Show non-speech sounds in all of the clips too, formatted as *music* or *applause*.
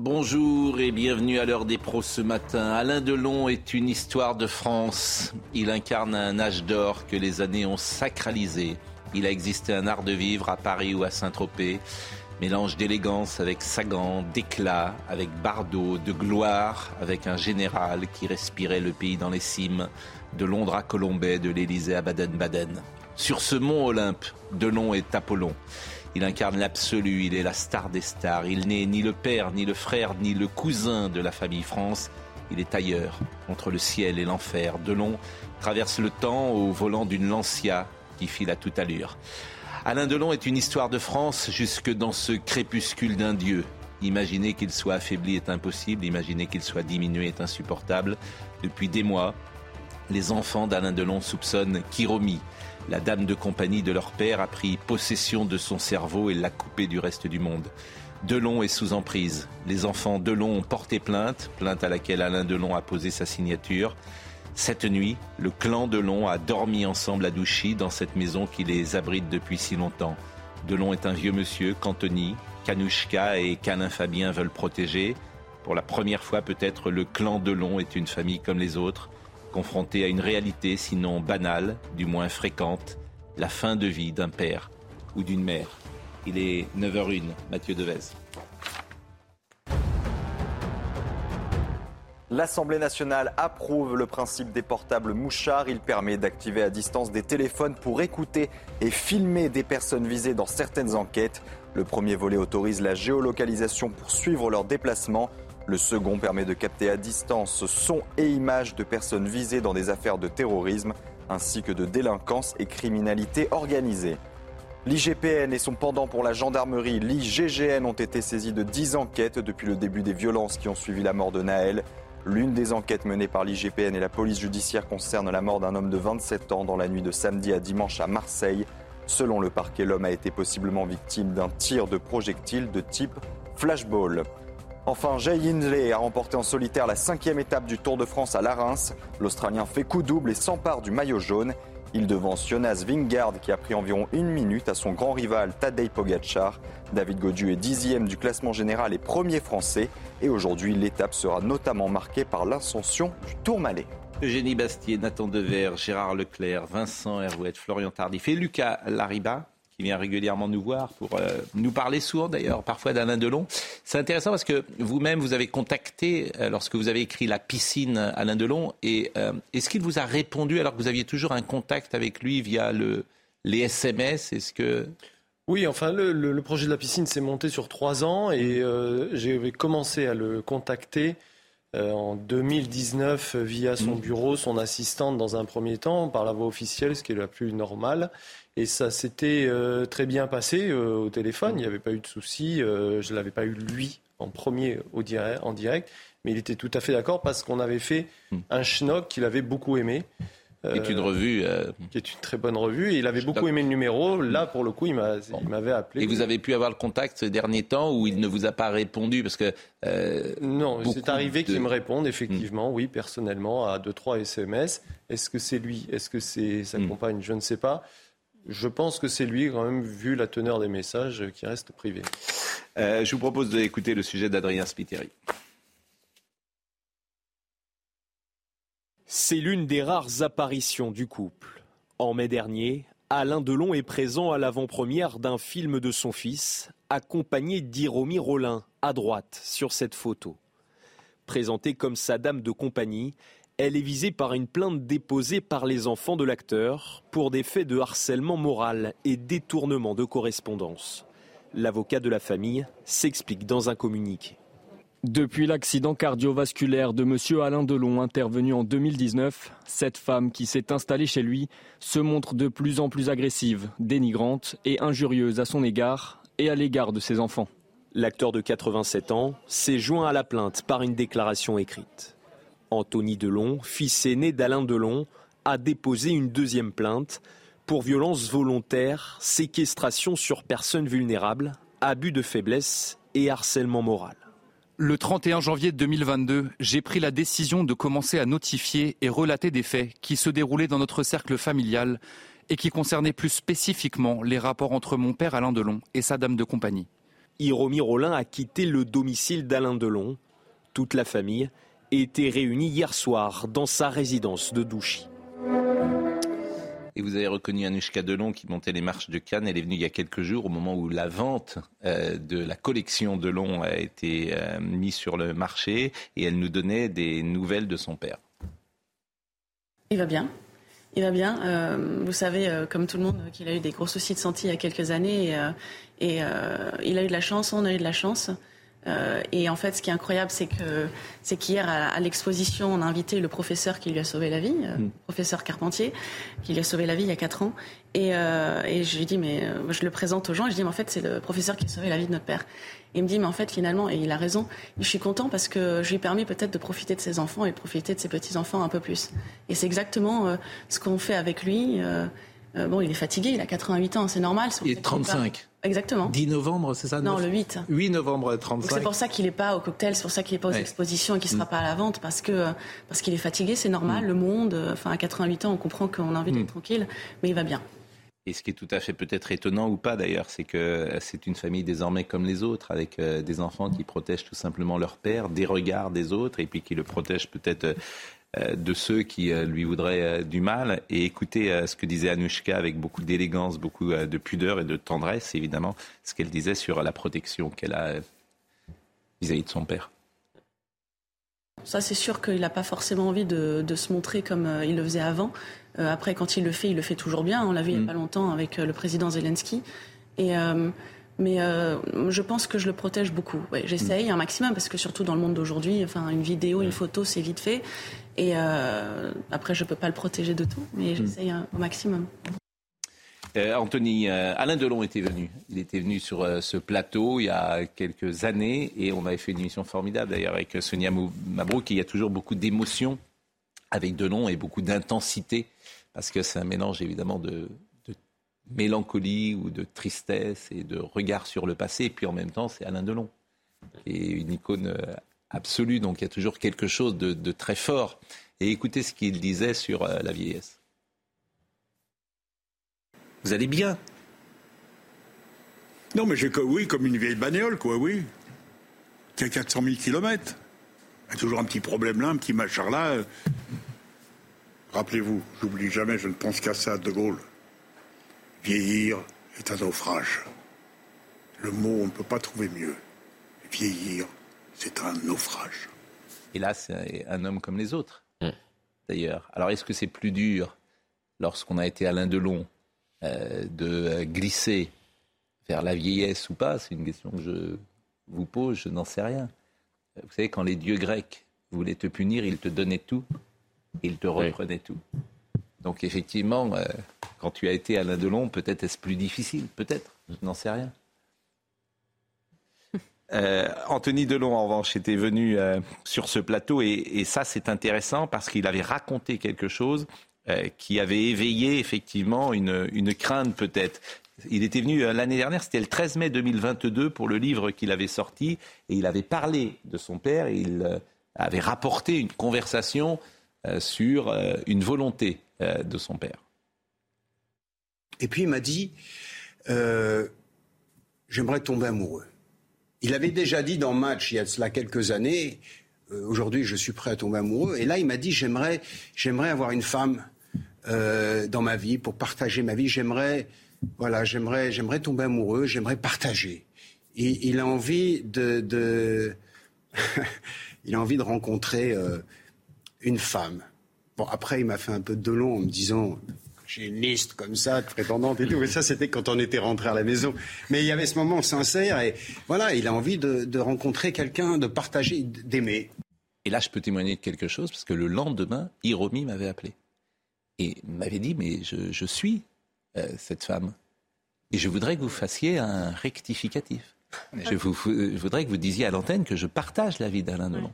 Bonjour et bienvenue à l'heure des pros ce matin. Alain Delon est une histoire de France. Il incarne un âge d'or que les années ont sacralisé. Il a existé un art de vivre à Paris ou à Saint-Tropez. Mélange d'élégance avec Sagan, d'éclat avec Bardot, de gloire avec un général qui respirait le pays dans les cimes, de Londres à Colombay, de l'Élysée à Baden-Baden. Sur ce mont Olympe, Delon est Apollon. Il incarne l'absolu, il est la star des stars. Il n'est ni le père, ni le frère, ni le cousin de la famille France. Il est ailleurs, entre le ciel et l'enfer. Delon traverse le temps au volant d'une Lancia qui file à toute allure. Alain Delon est une histoire de France jusque dans ce crépuscule d'un dieu. Imaginer qu'il soit affaibli est impossible, imaginer qu'il soit diminué est insupportable. Depuis des mois, les enfants d'Alain Delon soupçonnent Kiromi, la dame de compagnie de leur père a pris possession de son cerveau et l'a coupé du reste du monde. Delon est sous emprise. Les enfants Delon ont porté plainte, plainte à laquelle Alain Delon a posé sa signature. Cette nuit, le clan Delon a dormi ensemble à Douchy, dans cette maison qui les abrite depuis si longtemps. Delon est un vieux monsieur qu'Anthony, Kanouchka et qu'Alain Fabien veulent protéger. Pour la première fois, peut-être, le clan Delon est une famille comme les autres confronté à une réalité sinon banale, du moins fréquente, la fin de vie d'un père ou d'une mère. Il est 9h01, Mathieu Devez. L'Assemblée nationale approuve le principe des portables mouchards. Il permet d'activer à distance des téléphones pour écouter et filmer des personnes visées dans certaines enquêtes. Le premier volet autorise la géolocalisation pour suivre leurs déplacements. Le second permet de capter à distance son et images de personnes visées dans des affaires de terrorisme ainsi que de délinquance et criminalité organisée. L'IGPN et son pendant pour la gendarmerie, l'IGGN, ont été saisis de 10 enquêtes depuis le début des violences qui ont suivi la mort de Naël. L'une des enquêtes menées par l'IGPN et la police judiciaire concerne la mort d'un homme de 27 ans dans la nuit de samedi à dimanche à Marseille. Selon le parquet, l'homme a été possiblement victime d'un tir de projectile de type flashball. Enfin, Jay Hindley a remporté en solitaire la cinquième étape du Tour de France à Larens. L'Australien fait coup double et s'empare du maillot jaune. Il devance Jonas Vingard qui a pris environ une minute à son grand rival Tadej Pogacar. David Godu est dixième du classement général et premier français. Et aujourd'hui, l'étape sera notamment marquée par l'ascension du Tourmalet. Eugénie Bastier, Nathan Dever, Gérard Leclerc, Vincent Herouette, Florian Tardif et Lucas Lariba qui vient régulièrement nous voir pour euh, nous parler souvent d'ailleurs, parfois d'Alain Delon. C'est intéressant parce que vous-même, vous avez contacté euh, lorsque vous avez écrit La piscine Alain Delon. Et euh, est-ce qu'il vous a répondu alors que vous aviez toujours un contact avec lui via le, les SMS Est-ce que. Oui, enfin, le, projet de la piscine s'est monté sur trois ans et j'ai commencé à le contacter en 2019 via son mmh. bureau, son assistante dans un premier temps, par la voie officielle, ce qui est la plus normale. Et ça s'était euh, très bien passé euh, au téléphone, il n'y avait pas eu de souci. Euh, je ne l'avais pas eu lui en premier au direct, en direct, mais il était tout à fait d'accord parce qu'on avait fait hmm. un schnock qu'il avait beaucoup aimé. Qui est une revue. Qui est une très bonne revue. Et il avait beaucoup aimé le numéro. Là, pour le coup, il m'avait appelé. Et vous avez pu avoir le contact ces derniers temps où il ne vous a pas répondu parce que. non, c'est arrivé qu'il me réponde, effectivement, hmm. oui, personnellement, à deux, trois SMS. Est-ce que c'est lui? Est-ce que c'est sa hmm. compagne? Je ne sais pas. Je pense que c'est lui, quand même, vu la teneur des messages, qui reste privé. Euh, je vous propose d'écouter le sujet d'Adrien Spiteri. C'est l'une des rares apparitions du couple. En mai dernier, Alain Delon est présent à l'avant-première d'un film de son fils, accompagné d'Iromi Rollin, à droite, sur cette photo. Présentée comme sa dame de compagnie, elle est visée par une plainte déposée par les enfants de l'acteur pour des faits de harcèlement moral et détournement de correspondance. L'avocat de la famille s'explique dans un communiqué. Depuis l'accident cardiovasculaire de M. Alain Delon intervenu en 2019, cette femme qui s'est installée chez lui se montre de plus en plus agressive, dénigrante et injurieuse à son égard et à l'égard de ses enfants. L'acteur de 87 ans s'est joint à la plainte par une déclaration écrite. Anthony Delon, fils aîné d'Alain Delon, a déposé une deuxième plainte pour violence volontaire, séquestration sur personnes vulnérables, abus de faiblesse et harcèlement moral. Le 31 janvier 2022, j'ai pris la décision de commencer à notifier et relater des faits qui se déroulaient dans notre cercle familial et qui concernaient plus spécifiquement les rapports entre mon père Alain Delon et sa dame de compagnie. Hiromi Rollin a quitté le domicile d'Alain Delon. Toute la famille était réunie hier soir dans sa résidence de Douchy. Et vous avez reconnu Anushka Delon qui montait les marches de Cannes. Elle est venue il y a quelques jours au moment où la vente euh, de la collection Delon a été euh, mise sur le marché et elle nous donnait des nouvelles de son père. Il va bien. Il va bien. Euh, vous savez, comme tout le monde, qu'il a eu des gros soucis de santé il y a quelques années. Et, et il a eu de la chance, on a eu de la chance. Euh, et en fait, ce qui est incroyable, c'est que c'est qu'hier à, l'exposition, on a invité le professeur qui lui a sauvé la vie, euh, mm. professeur Carpentier, qui lui a sauvé la vie il y a quatre ans. Et, euh, et je lui dis, mais euh, je le présente aux gens, et je dis, mais en fait, c'est le professeur qui a sauvé la vie de notre père. Et il me dit, mais en fait, finalement, et il a raison, je suis content parce que je lui ai permis peut-être de profiter de ses enfants et de profiter de ses petits-enfants un peu plus. Et c'est exactement ce qu'on fait avec lui. Euh, bon, il est fatigué, il a 88 ans, c'est normal. Il est 35. Exactement. 10 novembre, c'est ça Non, le 8. 8 novembre 35. C'est pour ça qu'il n'est pas au cocktail, c'est pour ça qu'il n'est pas aux expositions et qu'il ne sera mm. pas à la vente, parce que parce qu'il est fatigué, c'est normal. Mm. Le monde, enfin à 88 ans, on comprend qu'on a envie d'être mm. tranquille, mais il va bien. Et ce qui est tout à fait peut-être étonnant ou pas d'ailleurs, c'est que c'est une famille désormais comme les autres, avec euh, des enfants qui protègent tout simplement leur père, des regards des autres, et puis qui le protègent peut-être euh, de ceux qui euh, lui voudraient euh, du mal. Et écoutez ce que disait Anushka avec beaucoup d'élégance, beaucoup de pudeur et de tendresse, évidemment, ce qu'elle disait sur la protection qu'elle a vis-à-vis de son père. Ça, c'est sûr qu'il n'a pas forcément envie de, se montrer comme il le faisait avant. après, quand il le fait, il le fait toujours bien. On l'a vu il n'y a mm. pas longtemps avec le président Zelensky. Et mais euh, je pense que je le protège beaucoup. J'essaye un maximum parce que surtout dans le monde d'aujourd'hui, enfin une vidéo, une photo, c'est vite fait. Et euh, après, je peux pas le protéger de tout, mais mm. j'essaye au maximum. Euh, Anthony, Alain Delon était venu. Il était venu sur ce plateau il y a quelques années et on avait fait une émission formidable d'ailleurs avec Sonia Mabrouk. Il y a toujours beaucoup d'émotions avec Delon et beaucoup d'intensité parce que c'est un mélange évidemment de, mélancolie ou de tristesse et de regard sur le passé. Et puis en même temps, c'est Alain Delon, qui est une icône euh, absolue. Donc il y a toujours quelque chose de, très fort. Et écoutez ce qu'il disait sur euh, la vieillesse. Vous allez bien? Non, mais j'ai que oui, comme une vieille bagnole, quoi, oui. Qui a 400 000 kilomètres. Il y a toujours un petit problème là, un petit machin là. Rappelez-vous, j'oublie jamais, je ne pense qu'à ça, De Gaulle. Vieillir est un naufrage. Le mot, on ne peut pas trouver mieux. Vieillir, c'est un naufrage. Et là, c'est un homme comme les autres, mm. d'ailleurs. Alors, est-ce que c'est plus dur, lorsqu'on a été Alain Delon, euh, de glisser vers la vieillesse ou pas? C'est une question que je vous pose, je n'en sais rien. Vous savez, quand les dieux grecs voulaient te punir, ils te donnaient tout, ils te reprenaient tout. Donc effectivement, euh, quand tu as été Alain Delon, peut-être est-ce plus difficile, peut-être, je n'en sais rien. *laughs* Euh, Anthony Delon, en revanche, était venu euh, sur ce plateau et, ça, c'est intéressant parce qu'il avait raconté quelque chose qui avait éveillé effectivement une, une crainte peut-être. Il était venu l'année dernière, c'était le 13 mai 2022 pour le livre qu'il avait sorti et il avait parlé de son père et il avait rapporté une conversation sur une volonté de son père. Et puis il m'a dit, euh, j'aimerais tomber amoureux. Il avait déjà dit dans Match, il y a cela quelques années, euh, aujourd'hui je suis prêt à tomber amoureux. Et là il m'a dit, j'aimerais, j'aimerais avoir une femme dans ma vie pour partager ma vie. J'aimerais, voilà, j'aimerais, j'aimerais tomber amoureux, j'aimerais partager. Il a envie de *laughs* il a envie de rencontrer une femme. Bon, après, il m'a fait un peu de long en me disant j'ai une liste comme ça de prétendantes et tout. Mais ça, c'était quand on était rentré à la maison. Mais il y avait ce moment sincère et voilà, il a envie de, rencontrer quelqu'un, de partager, d'aimer. Et là, je peux témoigner de quelque chose parce que le lendemain, Hiromi m'avait appelé et m'avait dit mais je, suis euh, cette femme et je voudrais que vous fassiez un rectificatif. Je, vous, voudrais que vous disiez à l'antenne que je partage la vie d'Alain Delon.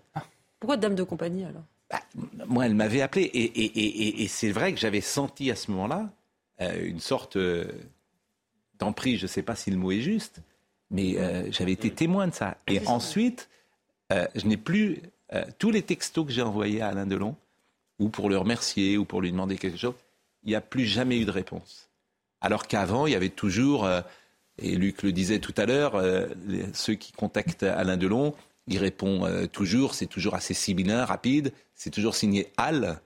Pourquoi dame de compagnie alors? Bah, moi, elle m'avait appelé. Et, c'est vrai que j'avais senti à ce moment-là euh, une sorte euh, d'emprise, je ne sais pas si le mot est juste, mais euh, j'avais été témoin de ça. Et ensuite, je n'ai plus tous les textos que j'ai envoyés à Alain Delon, ou pour le remercier, ou pour lui demander quelque chose, il n'y a plus jamais eu de réponse. Alors qu'avant, il y avait toujours et Luc le disait tout à l'heure, ceux qui contactent Alain Delon, il répond euh, toujours, c'est toujours assez sibyllin, rapide, c'est toujours signé Al.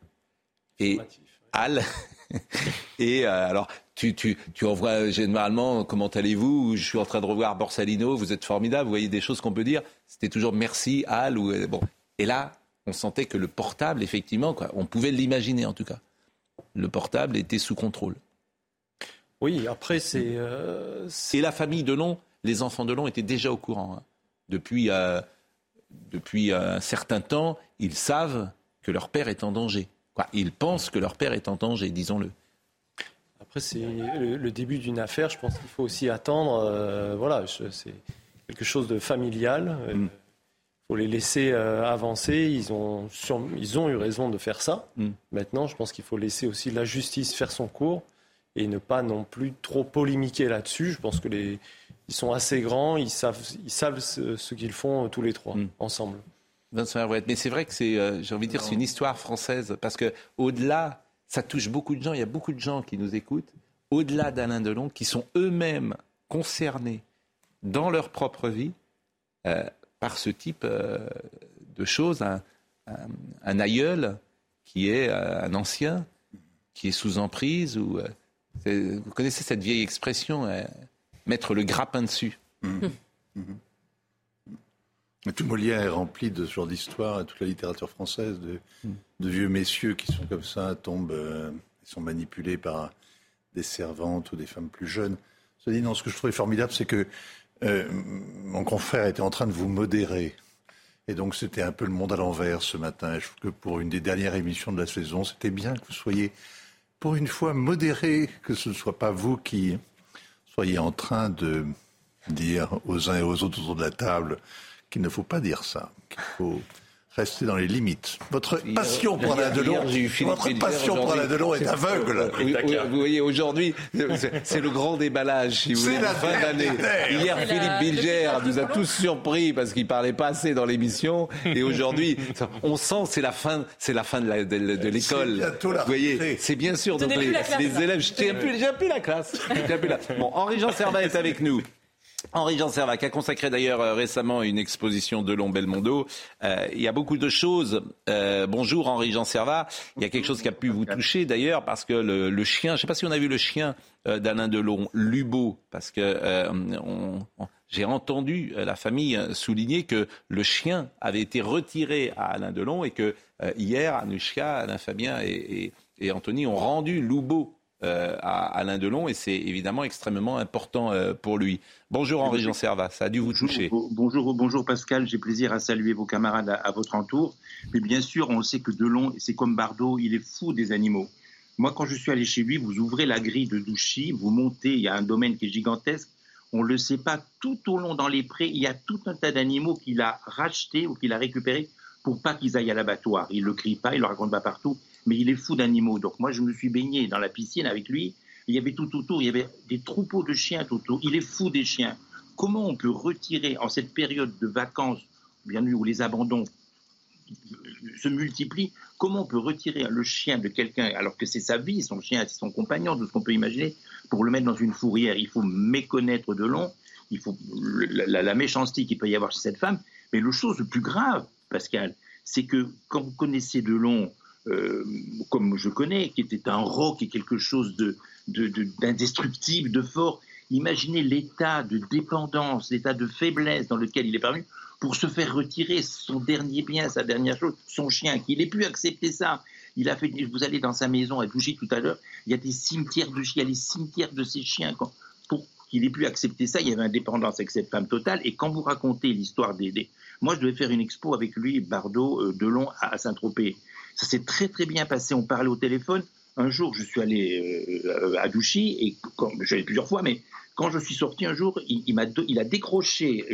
Et Al. *laughs* et alors, tu, tu, tu envoies généralement comment allez-vous? Je suis en train de revoir Borsalino, vous êtes formidable, vous voyez des choses qu'on peut dire. C'était toujours merci, Al. Ou, bon. Et là, on sentait que le portable, effectivement, quoi, on pouvait l'imaginer en tout cas. Le portable était sous contrôle. Oui, après, c'est. Euh, Et la famille Delon, les enfants Delon étaient déjà au courant. Hein. Depuis, euh, depuis un certain temps, ils savent que leur père est en danger. Quoi, ils pensent que leur père est en danger, disons-le. Après, c'est le, début d'une affaire. Je pense qu'il faut aussi attendre. Euh, voilà, c'est quelque chose de familial. Il mm. faut les laisser avancer. Ils ont, ils ont eu raison de faire ça. Mm. Maintenant, je pense qu'il faut laisser aussi la justice faire son cours et ne pas non plus trop polémiquer là-dessus. Je pense que les, ils sont assez grands, ils savent, ils savent ce, qu'ils font tous les trois mm. ensemble. Vincent mais c'est vrai que c'est, euh, j'ai envie de dire, c'est une histoire française parce que au-delà, ça touche beaucoup de gens. Il y a beaucoup de gens qui nous écoutent, au-delà d'Alain Delon, qui sont eux-mêmes concernés dans leur propre vie euh, par ce type euh, de choses. Un, un, aïeul qui est un ancien, qui est sous emprise ou vous connaissez cette vieille expression, euh, mettre le grappin dessus. Mmh. Mmh. Tout Molière est rempli de ce genre d'histoire, toute la littérature française, de, mmh. vieux messieurs qui sont comme ça, tombent, euh, sont manipulés par des servantes ou des femmes plus jeunes. Ce que je trouvais formidable, c'est que euh, mon confrère était en train de vous modérer. Et donc c'était un peu le monde à l'envers ce matin. Je trouve que pour une des dernières émissions de la saison, c'était bien que vous soyez pour une fois modéré, que ce ne soit pas vous qui soyez en train de dire aux uns et aux autres autour de la table qu'il ne faut pas dire ça, qu'il faut rester dans les limites. Votre passion pour Alain Delon, votre passion pour Alain Delon est aveugle. vous voyez, aujourd'hui, c'est le grand déballage, si vous voulez, la fin d'année. Hier, Philippe Bilger nous a tous surpris parce qu'il parlait pas assez dans l'émission. Et aujourd'hui, on sent c'est la fin, c'est la fin de l'école. Vous voyez, c'est bien sûr. Donc les, élèves, plus, plus la classe. Bon, Henri-Jean Servat est avec nous. Henri-Jean Servac a consacré d'ailleurs euh, récemment une exposition de Long Belmondo. Euh, il y a beaucoup de choses. Euh, bonjour Henri-Jean Servat. Il y a quelque chose qui a pu vous toucher d'ailleurs parce que le, chien, je ne sais pas si on a vu le chien d'Alain Delon, Lubo, parce que j'ai entendu la famille souligner que le chien avait été retiré à Alain Delon et que hier, Anushka, Alain Fabien et, et Anthony ont rendu Lubo euh, à Alain Delon et c'est évidemment extrêmement important euh, pour lui. Bonjour Henri Jean Servat, ça a dû vous toucher. Bonjour, bonjour Pascal, j'ai plaisir à saluer vos camarades à, votre entour. Mais bien sûr, on sait que Delon, c'est comme Bardot, il est fou des animaux. Moi, quand je suis allé chez lui, vous ouvrez la grille de Douchy, vous montez, il y a un domaine qui est gigantesque. On ne le sait pas, tout au long dans les prés, il y a tout un tas d'animaux qu'il a rachetés ou qu'il a récupérés pour pas qu'ils aillent à l'abattoir. Il ne le crie pas, il ne le raconte pas partout mais il est fou d'animaux. Donc moi, je me suis baigné dans la piscine avec lui. Il y avait tout autour, il y avait des troupeaux de chiens tout autour. Il est fou des chiens. Comment on peut retirer en cette période de vacances, bien où les abandons se multiplient, comment on peut retirer le chien de quelqu'un alors que c'est sa vie, son chien, c'est son compagnon, tout ce qu'on peut imaginer, pour le mettre dans une fourrière? Il faut méconnaître de long, il faut la, méchanceté qu'il peut y avoir chez cette femme. Mais le chose le plus grave, Pascal, c'est que quand vous connaissez de long euh, comme je connais, qui était un roc et quelque chose d'indestructible, de, de, fort. Imaginez l'état de dépendance, l'état de faiblesse dans lequel il est parvenu pour se faire retirer son dernier bien, sa dernière chose, son chien, qu'il ait pu accepter ça. Il a fait, vous allez dans sa maison à Douchy tout à l'heure, il y a des cimetières de chiens, il y a les cimetières de ses chiens. pour qu'il ait pu accepter ça, il y avait indépendance avec cette femme totale. Et quand vous racontez l'histoire des, Moi, je devais faire une expo avec lui, Bardot, euh, Delon, à Saint-Tropez. Ça s'est très très bien passé. On parlait au téléphone. Un jour, je suis allé euh, à Douchy, et je suis allé plusieurs fois, mais quand je suis sorti un jour, il, a, il a décroché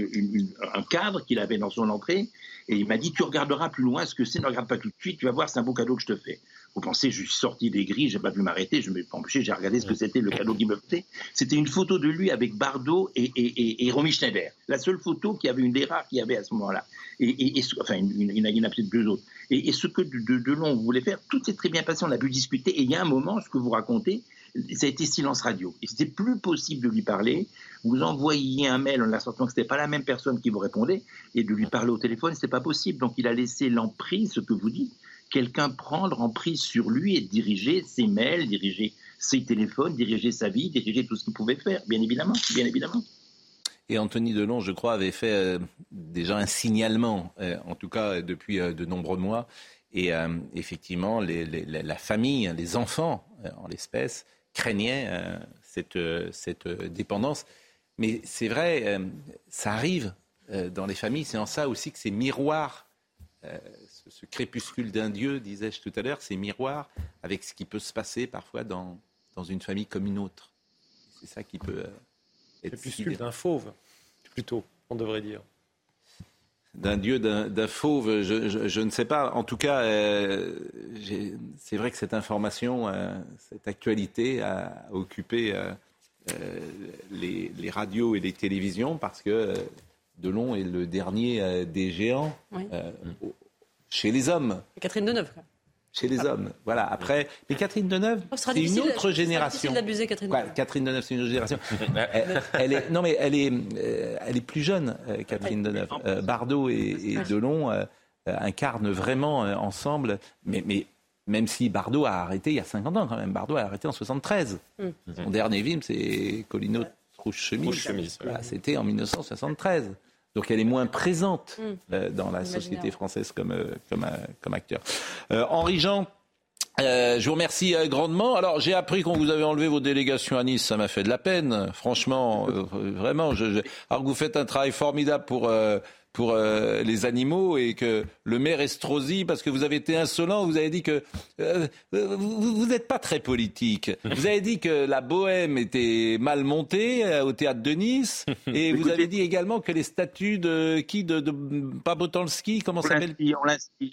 un cadre qu'il avait dans son entrée, et il m'a dit Tu regarderas plus loin ce que c'est, ne regarde pas tout de suite, tu vas voir, c'est un beau cadeau que je te fais. Vous pensez, je suis sorti des grilles, j'ai pas pu m'arrêter, je me suis empêché, j'ai regardé ce que c'était le cadeau qu'il me faisait. C'était une photo de lui avec Bardot et, et, et, Romy Schneider. La seule photo qui avait une des rares qu'il y avait à ce moment-là. Et, enfin, il y en a peut-être deux autres. Et, ce que de, Delon voulait faire, tout s'est très bien passé, on a pu discuter. Et il y a un moment, ce que vous racontez, ça a été silence radio. Et c'était plus possible de lui parler. Vous envoyiez un mail en assortant que c'était pas la même personne qui vous répondait, et de lui parler au téléphone, c'était pas possible. Donc il a laissé l'emprise, ce que vous dites, quelqu'un prendre emprise sur lui et diriger ses mails, diriger ses téléphones, diriger sa vie, diriger tout ce qu'il pouvait faire, bien évidemment, bien évidemment. Et Anthony Delon, je crois, avait fait euh, déjà un signalement, euh, en tout cas depuis de nombreux mois. Et effectivement, la famille, les enfants, en l'espèce, craignaient cette, dépendance. Mais c'est vrai, euh, ça arrive euh, dans les familles. C'est en ça aussi que ces miroirs, euh, ce, crépuscule d'un dieu, disais-je tout à l'heure, ces miroirs avec ce qui peut se passer parfois dans, dans une famille comme une autre. C'est ça qui peut être. Crépuscule d'un fauve, plutôt, on devrait dire d'un dieu, d'un fauve, je, ne sais pas. En tout cas, c'est vrai que cette information, cette actualité a occupé euh, les, radios et les télévisions parce que euh, Delon est le dernier euh, des géants chez les hommes. Catherine Deneuve. Chez les hommes, voilà. Après, mais Catherine Deneuve, oh, c'est une autre génération. d'abuser Catherine Deneuve. Catherine Deneuve, c'est une autre génération. *laughs* elle, est, non, mais elle est, elle est plus jeune, Catherine Deneuve. Bardot et, et Delon incarnent vraiment ensemble, mais, mais même si Bardot a arrêté il y a 50 ans quand même. Bardot a arrêté en 73. Mm. Son dernier film, c'est Colino Trouche-Chemise. C'était en 1973. Donc elle est moins présente mm. euh, dans la société française comme, euh, comme, euh, comme acteur. Henri Jean, je vous remercie grandement. Alors, j'ai appris qu'on vous avait enlevé vos délégations à Nice. Ça m'a fait de la peine, franchement, vraiment. Je, alors que vous faites un travail formidable pour pour euh, les animaux et que le maire Estrosi, parce que vous avez été insolent, vous avez dit que euh, vous n'êtes pas très politique. Vous avez dit que la bohème était mal montée euh, au théâtre de Nice *laughs* et vous avez dit également que les statues de qui de, de Pabotanski, comment ça s'appelle?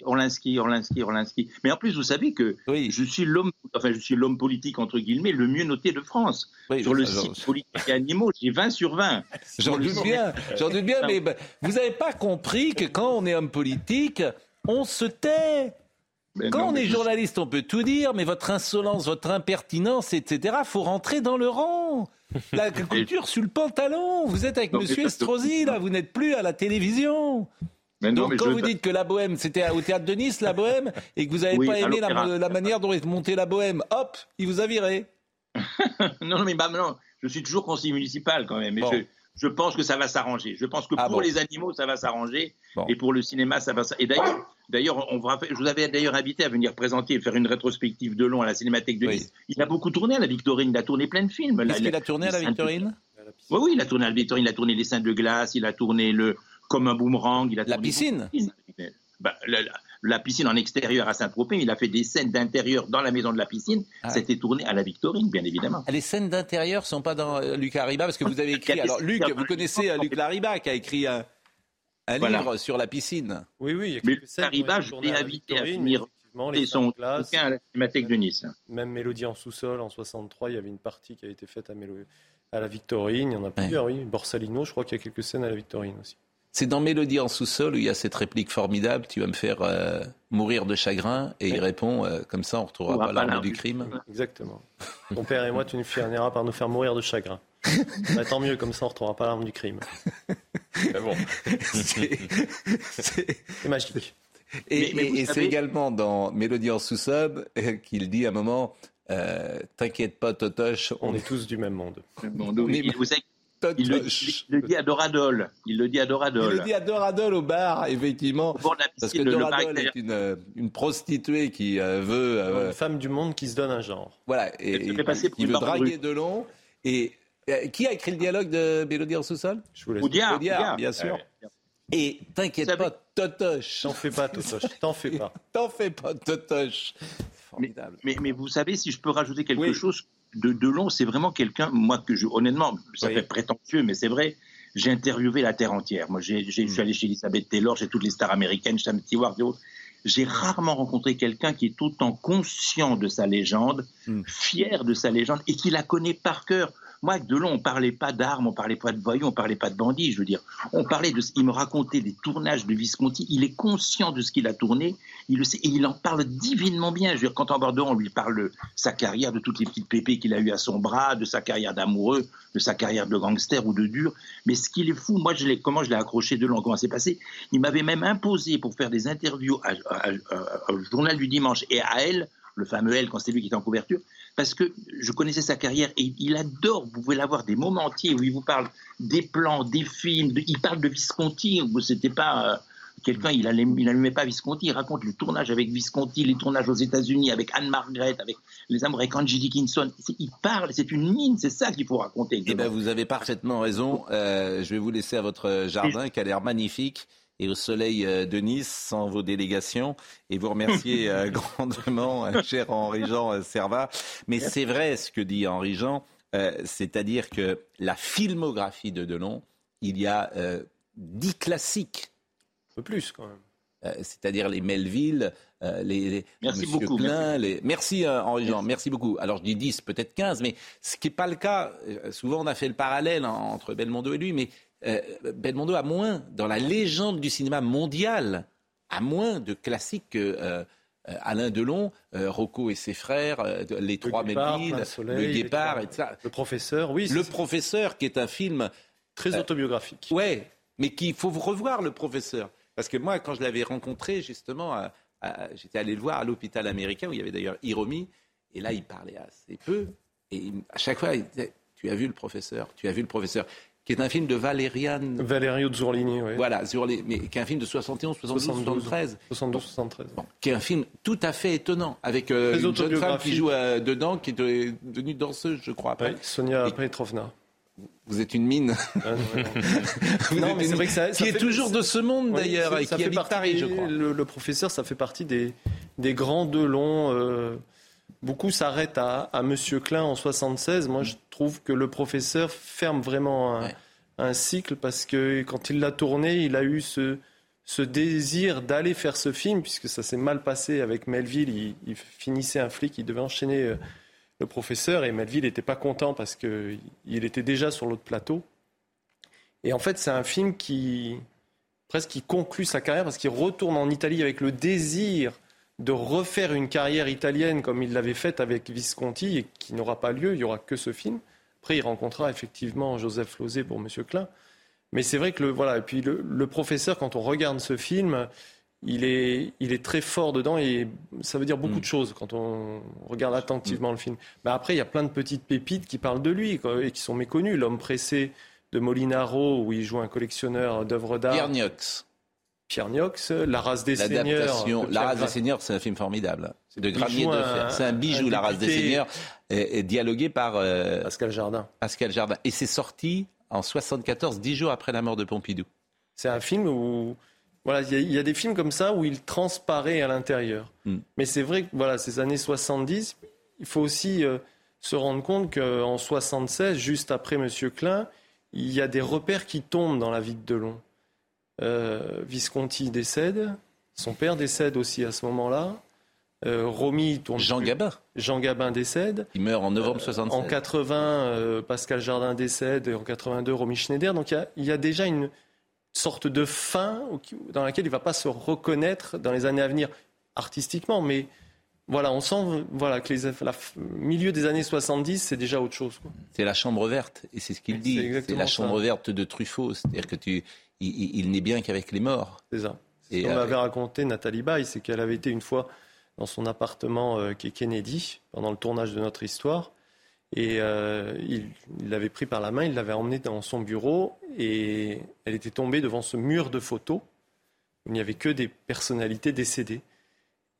On l'inscrit, on l'inscrit. Mais en plus, vous savez que je suis l'homme, enfin je suis l'homme politique entre guillemets le mieux noté de France sur le site politique et animaux. J'ai 20 sur 20. J'en doute bien, j'en doute bien, mais vous n'avez pas compris que quand on est homme politique, on se tait. quand on est journaliste, on peut tout dire, mais votre insolence, votre impertinence, etc., faut rentrer dans le rang. La *laughs* couture sur le pantalon. Vous êtes avec Monsieur Estrosi, là, vous n'êtes plus à la télévision. Donc quand vous dites que la bohème, c'était au théâtre de Nice, la bohème, et que vous n'avez pas aimé la, manière dont est montée la bohème, hop, il vous a viré. *laughs* non, mais bah, non, je suis toujours conseiller municipal quand même. Mais je pense que ça va s'arranger. Je pense que ah pour les animaux, ça va s'arranger. Et pour le cinéma, ça va Et d'ailleurs, d'ailleurs, je vous avais d'ailleurs invité à venir présenter et faire une rétrospective de long à la Cinémathèque de Nice. Il a beaucoup tourné à la Victorine. Il a tourné plein de films. Est-ce qu'il a tourné à la Victorine Oui, oui, il a tourné à la Victorine. Il a tourné Les Saints de glace. Il a tourné le Comme un boomerang. Il a la piscine. Bah, la piscine en extérieur à Saint-Tropez, il a fait des scènes d'intérieur dans la maison de la piscine. Ah. C'était tourné à la Victorine, bien évidemment. Les scènes d'intérieur sont pas dans euh, Luc Arriba parce que vous avez écrit. *laughs* Alors Luc, vous connaissez euh, Luc Lariba qui a écrit un, livre sur la piscine. Oui, oui. Mais Luc Lariba, je l'ai invité à finir et son bouquin à la Cinémathèque de Nice. Même Mélodie en sous-sol en 63, il y avait une partie qui a été faite à, à la Victorine. Il y en a plusieurs, oui. Borsalino, je crois qu'il y a quelques scènes à la Victorine aussi. C'est dans Mélodie en sous-sol où il y a cette réplique formidable Tu vas me faire euh, mourir de chagrin. Et il répond euh, Comme ça, on ne retrouvera pas l'arme du crime. Exactement. *laughs* Ton père et moi, tu nous finiras par nous faire mourir de chagrin. Bah, tant mieux, comme ça, on ne retrouvera pas l'arme du crime. *laughs* bon. *laughs* C'est magique. Et, c'est également dans Mélodie en sous-sol euh, qu'il dit à un moment T'inquiète pas, Totoche. On, est tous du même monde. Oui, vous savez il le, dit à Doradol. Il le dit à Doradol. Il le dit à Doradol au bar, effectivement. parce que Doradol est une, une, prostituée qui euh, veut. Euh, une femme du monde qui se donne un genre. Voilà. Et, et qui veut draguer Delon. Et euh, qui a écrit le dialogue de Mélodie en sous-sol? Je vous laisse. bien sûr. Et t'inquiète pas, Totoche. T'en fais pas, Totoche. T'en fais pas. *laughs* T'en fais pas, Totoche. Formidable. Mais, mais, vous savez, si je peux rajouter quelque chose, de Delon, c'est vraiment quelqu'un, moi, que je, honnêtement, ça fait prétentieux, mais c'est vrai, j'ai interviewé la Terre entière. Moi, j'ai, je suis hmm. allé chez Elizabeth Taylor, j'ai toutes les stars américaines, Sam Stewart et autres. J'ai rarement rencontré quelqu'un qui est autant conscient de sa légende, hmm. fier de sa légende et qui la connaît par cœur. Moi, avec Delon, on parlait pas d'armes, on parlait pas de voyous, on parlait pas de bandits. Je veux dire, on parlait de. Il me racontait des tournages de Visconti. Il est conscient de ce qu'il a tourné. Il le sait et il en parle divinement bien. Je veux dire, quand en Bordeaux, on lui parle de sa carrière, de toutes les petites pépées qu'il a eues à son bras, de sa carrière d'amoureux, de sa carrière de gangster ou de dur. Mais ce qu'il est fou, moi, je comment je l'ai accroché Delon, comment c'est passé? Il m'avait même imposé pour faire des interviews au journal du dimanche et à elle, le fameux L quand c'est lui qui était en couverture, parce que je connaissais sa carrière et il adore, vous pouvez l'avoir des moments entiers où il vous parle des plans, des films, il parle de Visconti, c'était pas euh, quelqu'un, il n'allumait pas Visconti, il raconte le tournage avec Visconti, les tournages aux États-Unis avec Anne-Margaret, avec les amours avec Angie Dickinson, il parle, c'est une mine, c'est ça qu'il faut raconter. Eh ben, vous avez parfaitement raison, euh, je vais vous laisser à votre jardin qui a l'air magnifique et au soleil euh, de Nice sans vos délégations et vous remercier euh, *laughs* grandement, euh, cher Henri-Jean Servat. Mais c'est vrai ce que dit Henri-Jean, c'est-à-dire que la filmographie de Delon, il y a dix classiques. Un peu plus quand même. c'est-à-dire les Melville, les, merci Monsieur beaucoup, Klein, les... merci Henri-Jean, merci. beaucoup. Alors je dis 10, peut-être 15, mais ce qui n'est pas le cas, souvent on a fait le parallèle entre Belmondo et lui, mais euh, Belmondo a moins, dans la légende du cinéma mondial, a moins de classiques que euh, euh, Alain Delon, Rocco et ses frères, Les Trois Melville, Le Guépard, etc. Le Professeur, oui. Le Professeur, qui est un film... Très autobiographique. ouais, mais qu'il faut revoir, Le Professeur. Parce que moi, quand je l'avais rencontré, justement, j'étais allé le voir à l'hôpital américain, où il y avait d'ailleurs Hiromi, et là, il parlait assez peu. Et à chaque fois, il disait, tu as vu le professeur, tu as vu le professeur? Qui est un film de Valériane. Valerio Zurlini, oui. Voilà, Zurlini, mais qui est un film de 71, 72, 73. 72, 73. qui est un film tout à fait étonnant, avec euh, une jeune femme qui joue euh, dedans, qui est devenue danseuse, je crois. Après. Oui, Sonia Petrovna. Vous êtes une mine. Ah, *laughs* non, mais c'est vrai que ça, qui est toujours de ce monde d'ailleurs, et qui habite partie, Paris, je crois. Le, professeur, ça fait partie des, des grands de longs. Euh, beaucoup s'arrêtent à, à Monsieur Klein en 76. Moi, je trouve que le professeur ferme vraiment un, cycle parce que quand il l'a tourné, il a eu ce, ce désir d'aller faire ce film, puisque ça s'est mal passé avec Melville. Il, finissait un flic, il devait enchaîner euh, le professeur, et Melville n'était pas content parce qu'il était déjà sur l'autre plateau. Et en fait, c'est un film qui presque qui conclut sa carrière parce qu'il retourne en Italie avec le désir de refaire une carrière italienne comme il l'avait faite avec Visconti et qui n'aura pas lieu, il n'y aura que ce film. Après, il rencontrera effectivement Joseph Lozé pour Monsieur Klein. Mais c'est vrai que le, voilà, et puis le, professeur, quand on regarde ce film, il est, il est très fort dedans et ça veut dire beaucoup mm. de choses quand on regarde attentivement le film. Mais après, il y a plein de petites pépites qui parlent de lui et qui sont méconnues. L'homme pressé de Molinaro, où il joue un collectionneur d'œuvres d'art. Pierre Niox, La race des seigneurs. La race des seigneurs, c'est un film formidable. C'est de de Fer. C'est un bijou, La race des seigneurs, et, dialogué par euh, Pascal Jardin. Pascal Jardin. Et c'est sorti en 74, dix jours après la mort de Pompidou. C'est un film où voilà, il y, a des films comme ça où il transparaît à l'intérieur. Hmm. Mais c'est vrai que voilà, ces années 70, il faut aussi euh, se rendre compte qu'en 76, juste après Monsieur Klein, il y a des repères qui tombent dans la vie de Delon. Euh, Visconti décède, son père décède aussi à ce moment-là. Euh, Romy tourne. Jean Gabin. Jean Gabin décède. Il meurt en novembre 67. en 80, Pascal Jardin décède. Et en 82, Romy Schneider. Donc il y, a, déjà une sorte de fin dans laquelle il ne va pas se reconnaître dans les années à venir artistiquement. Mais voilà, on sent voilà, que les, la, milieu des années 70, c'est déjà autre chose. C'est la chambre verte. Et c'est ce qu'il dit. C'est la chambre verte de Truffaut. C'est-à-dire que tu il, n'est bien qu'avec les morts. C'est ça. Ce qu'on m'avait raconté Nathalie Baye, c'est qu'elle avait été une fois dans son appartement euh, qui est Kennedy pendant le tournage de notre histoire. Et euh, il l'avait pris par la main, il l'avait emmené dans son bureau et elle était tombée devant ce mur de photos. Il n'y avait que des personnalités décédées.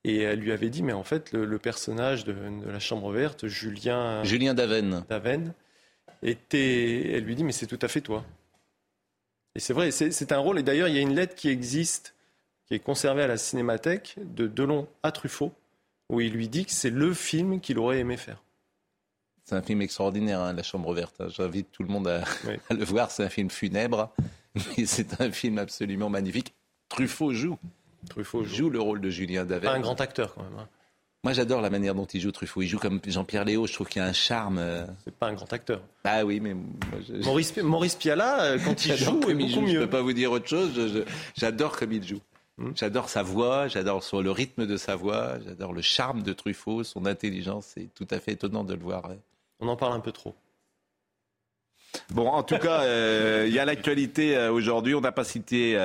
Et elle lui avait dit, mais en fait, le, personnage de, la Chambre verte, Julien... Julien Daven. Daven, était... Elle lui dit, mais c'est tout à fait toi. Et c'est vrai, c'est un rôle. Et d'ailleurs, il y a une lettre qui existe, qui est conservée à la Cinémathèque, de Delon à Truffaut, où il lui dit que c'est le film qu'il aurait aimé faire. C'est un film extraordinaire, hein, La Chambre verte. J'invite tout le monde *laughs* à, le voir. C'est un film funèbre, mais c'est un film absolument magnifique. Truffaut joue. Truffaut joue. le rôle de Julien David. un grand acteur quand même. Hein. Moi, j'adore la manière dont il joue Truffaut. Il joue comme Jean-Pierre Léo. Je trouve qu'il a un charme. euh, C'est pas un grand acteur. Ah oui, mais moi, je- Maurice, Maurice Piala, euh, quand il *laughs* joue, est comme il joue. Je mieux. peux pas vous dire autre chose. Je- je- J'adore comme il joue. Hmm. J'adore sa voix, j'adore son- le rythme de sa voix, j'adore le charme de Truffaut, son intelligence. C'est tout à fait étonnant de le voir. On en parle un peu trop. Bon, en tout cas, euh, il y a l'actualité euh, aujourd'hui. On n'a pas cité.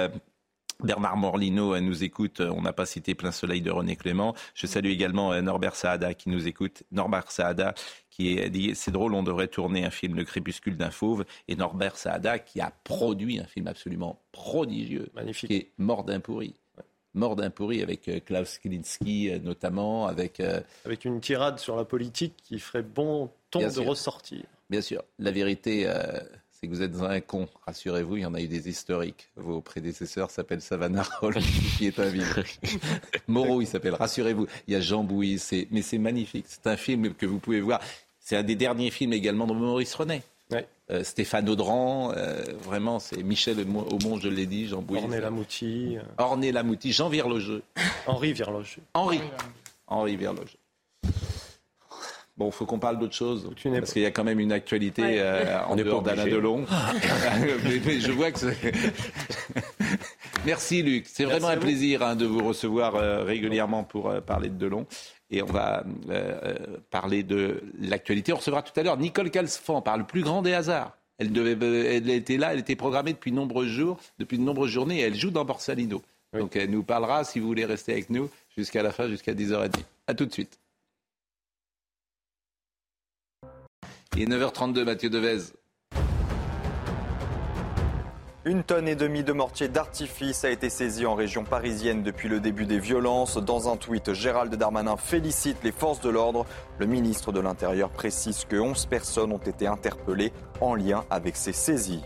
Bernard Morlino euh, nous écoute, Euh, on n'a pas cité Plein Soleil de René Clément. Je salue également euh, Norbert Saada qui nous écoute. Norbert Saada qui est dit c'est drôle, on devrait tourner un film Le crépuscule d'un fauve. Et Norbert Saada qui a produit un film absolument prodigieux, Magnifique. qui est Mort d'un pourri. Mort d'un pourri avec Klaus Kinski notamment, avec euh, Avec une tirade sur la politique qui ferait bon ton Bien de sûr. ressortir. Bien sûr, la vérité, euh, c'est que vous êtes un con. Rassurez-vous, il y en a eu des historiques. Vos prédécesseurs s'appellent Savannarole, *laughs* qui est un ville. *laughs* Moreau, il s'appelle. Rassurez-vous, il y a Jean Bouy, c'est- mais c'est magnifique. C'est un film que vous pouvez voir. C'est un des derniers films également de Maurice René. Ouais. Euh, Stéphane Audran, euh, vraiment, c'est Michel Aumont, je l'ai dit, Jean Bouy. Orné Lamouti, euh, Orné Lamouti, Jean Virlogeux. Henri Virloge. Henri. Henri Verloge. Bon, faut qu'on parle d'autre chose. Parce qu'il y a quand même une actualité Ouais. euh, en dehors d'Alain. Delon. *laughs* mais, mais je vois que c'est... *laughs* Merci Luc. C'est vraiment un vous. plaisir hein, de vous recevoir euh, régulièrement pour euh, parler de Delon. Et on va parler de l'actualité. On recevra tout à l'heure Nicole Calfan par le plus grand des hasards. Elle, devait, elle était là, elle était programmée depuis de nombreux jours, depuis de nombreuses journées, et elle joue dans Borsalino. Donc elle nous parlera, si vous voulez rester avec nous, jusqu'à la fin, jusqu'à 10h30. À tout de suite. Il est 9h32, Mathieu Devez. Une tonne et demie de mortier d'artifice a été saisie en région parisienne depuis le début des violences. Dans un tweet, Gérald Darmanin félicite les forces de l'ordre. Le ministre de l'Intérieur précise que 11 personnes ont été interpellées en lien avec ces saisies.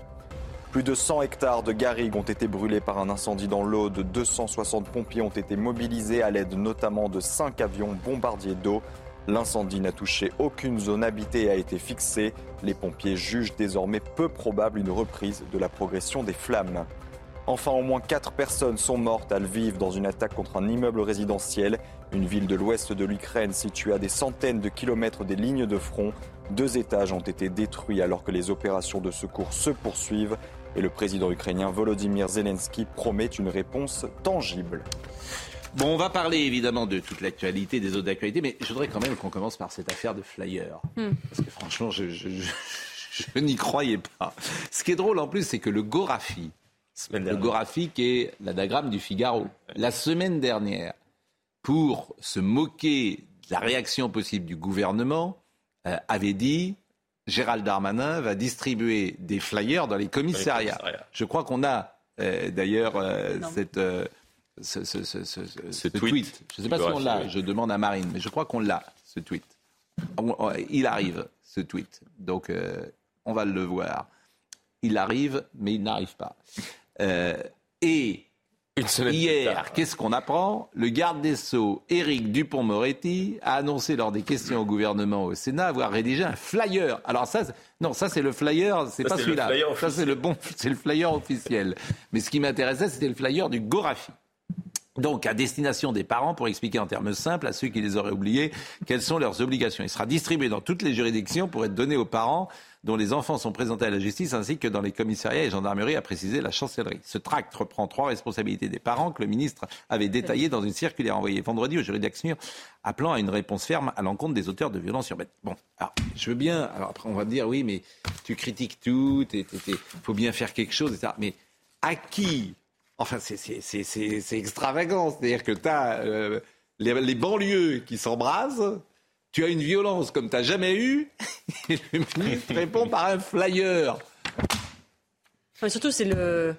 Plus de 100 hectares de garrigues ont été brûlés par un incendie dans l'Aude. 260 pompiers ont été mobilisés à l'aide notamment de 5 avions bombardiers d'eau. L'incendie n'a touché aucune zone habitée et a été fixé. Les pompiers jugent désormais peu probable une reprise de la progression des flammes. Enfin, au moins 4 personnes sont mortes à Lviv dans une attaque contre un immeuble résidentiel. Une ville de l'ouest de l'Ukraine située à des centaines de kilomètres des lignes de front. Deux étages ont été détruits alors que les opérations de secours se poursuivent. Et le président ukrainien Volodymyr Zelensky promet une réponse tangible. Bon, on va parler évidemment de toute l'actualité, des autres d'actualité, mais je voudrais quand même qu'on commence par cette affaire de flyer. Hmm. Parce que franchement, je, je- je- je n'y croyais pas. Ce qui est drôle en plus, c'est que le Gorafi, le Gorafi qui est l'anagramme du Figaro, la semaine dernière, pour se moquer de la réaction possible du gouvernement, euh, avait dit Gérald Darmanin va distribuer des flyers dans les commissariats. Je crois qu'on a euh, d'ailleurs euh, cette, euh, ce, ce- ce- ce- ce tweet tweet. Je ne sais pas si on l'a, je demande à Marine, mais je crois qu'on l'a, ce tweet. On- on- il arrive, ce tweet. Donc, euh, on va le voir. Il arrive, mais il n'arrive pas. Euh, et hier, qu'est-ce qu'on apprend? Le garde des Sceaux, Éric Dupont-Moretti, a annoncé lors des questions au gouvernement au Sénat avoir rédigé un flyer. Alors ça, non, ça c'est le flyer, c'est pas celui-là. Ça c'est le bon, c'est le flyer officiel. Mais ce qui m'intéressait, c'était le flyer du Gorafi. Donc, à destination des parents, pour expliquer en termes simples à ceux qui les auraient oubliés, quelles sont leurs obligations. Il sera distribué dans toutes les juridictions pour être donné aux parents dont les enfants sont présentés à la justice, ainsi que dans les commissariats et gendarmeries, a précisé la chancellerie. Ce tract reprend trois responsabilités des parents que le ministre avait détaillées dans une circulaire envoyée vendredi aux juridictions, appelant à une réponse ferme à l'encontre des auteurs de violences urbaines. Bon, alors, je veux bien, alors après on va dire, oui, mais tu critiques tout, il faut bien faire quelque chose, etc. Mais à qui Enfin, c'est- extravagant. C'est-à-dire que tu as les, les banlieues qui s'embrasent, tu as une violence comme tu n'as jamais eu, et le ministre répond par un flyer. Enfin, surtout, c'est le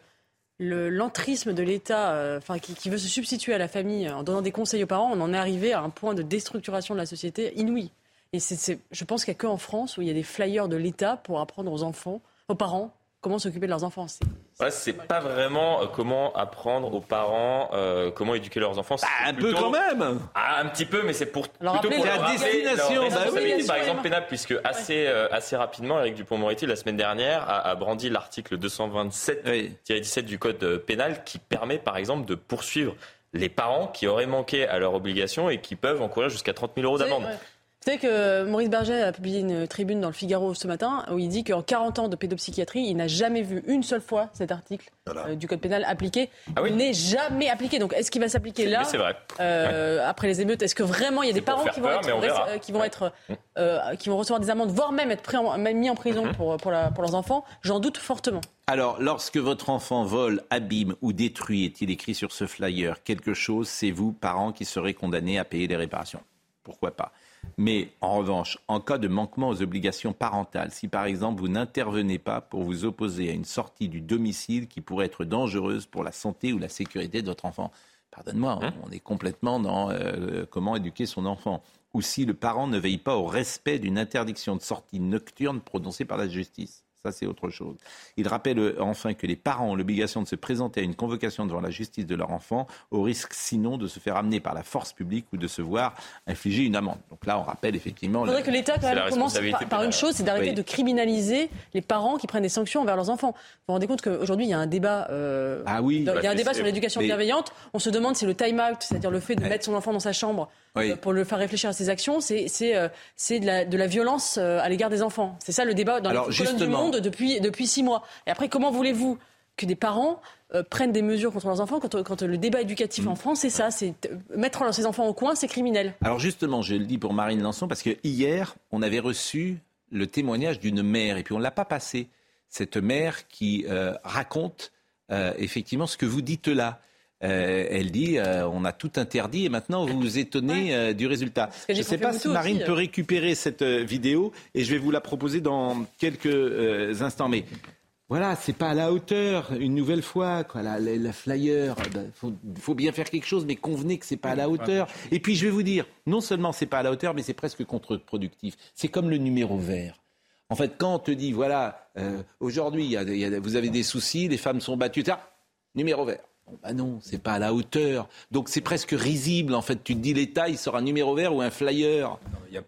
le- l'entrisme de l'État euh, enfin, qui, veut se substituer à la famille en donnant des conseils aux parents. On en est arrivé à un point de déstructuration de la société inouï. Et je pense qu'il n'y a qu'en France où il y a des flyers de l'État pour apprendre aux enfants, aux parents, comment s'occuper de leurs enfants. C'est- Ouais, c'est pas vraiment euh, comment apprendre aux parents euh, comment éduquer leurs enfants. un peu quand même. Ah, un petit peu, mais c'est pour Leur plutôt pour leur rappeler destination, leur bah oui. par exemple pénale, puisque assez euh, assez rapidement, Eric Dupond-Moretti la semaine dernière a, a brandi l'article 227-17 du code pénal qui permet par exemple de poursuivre les parents qui auraient manqué à leur obligation et qui peuvent encourir jusqu'à 30 000 euros d'amende. Savez que Maurice Berger a publié une tribune dans le Figaro ce matin où il dit qu'en 40 ans de pédopsychiatrie, il n'a jamais vu une seule fois cet article euh, du code pénal appliqué. Ah oui il n'est jamais appliqué. Donc est-ce qu'il va s'appliquer là Oui, c'est vrai. euh, après les émeutes? Est-ce que vraiment il y a des parents qui vont, peur, être, euh, qui vont être, euh, qui vont recevoir des amendes, voire même être pris en- même mis en prison Mhm. pour, pour, la- pour leurs enfants? J'en doute fortement. Alors, lorsque votre enfant vole, abîme ou détruit, est-il écrit sur ce flyer quelque chose, c'est vous, parents, qui serez condamnés à payer les réparations. Pourquoi pas? Mais en revanche, en cas de manquement aux obligations parentales, si par exemple vous n'intervenez pas pour vous opposer à une sortie du domicile qui pourrait être dangereuse pour la santé ou la sécurité de votre enfant, pardonne-moi, Hein on est complètement dans euh, comment éduquer son enfant. Ou si le parent ne veille pas au respect d'une interdiction de sortie nocturne prononcée par la justice. Ça, c'est autre chose. Il rappelle euh, enfin que les parents ont l'obligation de se présenter à une convocation devant la justice de leur enfant, au risque sinon de se faire amener par la force publique ou de se voir infliger une amende. Donc là, on rappelle effectivement. Il faudrait le- que l'État commence par, par une chose, c'est d'arrêter Oui. de criminaliser les parents qui prennent des sanctions envers leurs enfants. Vous vous rendez compte qu'aujourd'hui il y a un débat, euh, Ah oui. il y a Bah, un c'est- débat sur l'éducation mais- bienveillante. On se demande si le time out, c'est-à-dire le fait de mettre son enfant dans sa chambre Oui. euh, pour le faire réfléchir à ses actions, c'est c'est euh, c'est de la, de la violence euh, à l'égard des enfants. C'est ça le débat dans Alors, les colonnes du monde depuis depuis six mois. Et après, comment voulez-vous que des parents euh, prennent des mesures contre leurs enfants quand, quand le débat éducatif Mm. en France, c'est ça, c'est euh, mettre ses enfants au coin, c'est criminel. Alors justement, je le dis pour Marine Lançon, parce que hier, on avait reçu le témoignage d'une mère, et puis on ne l'a pas passé. Cette mère qui euh, raconte effectivement ce que vous dites là. Euh, elle dit euh, on a tout interdit et maintenant vous vous étonnez euh, du résultat. Je ne sais pas si Marine aussi, peut récupérer cette vidéo et je vais vous la proposer dans quelques euh, instants. Mais voilà, c'est pas à la hauteur, une nouvelle fois. Quoi. La, la- la flyer, il faut, faut bien faire quelque chose, mais convenez que c'est pas à la hauteur. Et puis je vais vous dire, non seulement c'est pas à la hauteur, mais c'est presque contre-productif. C'est comme le numéro vert. En fait, quand on te dit, voilà, euh, aujourd'hui, vous avez des soucis, les femmes sont battues, etc., numéro vert. Bon, bah non, c'est pas à la hauteur. Donc c'est presque risible. En fait, tu te dis l'État, il sort un numéro vert ou un flyer.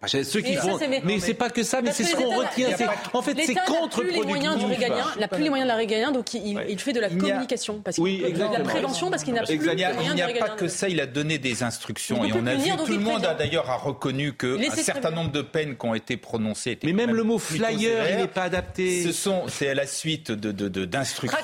C'est Ceux qui Mais ça, font. c'est- mais- mais c'est pas que ça, mais c'est que ce qu'on retient. il y a pas- En fait, c'est L'État n'a plus les contre-productif. moyens du régalien, n'a plus les moyens de la régalien, donc il, il- il fait de la Il a- communication. Parce qu'il Oui, de la prévention, parce qu'il n'a plus les Il n'y a, moyens il n'y a pas que ça, il a donné des instructions. Il Et on a vu, tout le il monde a d'ailleurs a reconnu qu'un Laissez certain nombre de peines qui ont été prononcées étaient Mais même le mot flyer, il n'est pas adapté. Ce sont, c'est à la suite de, d'instructions.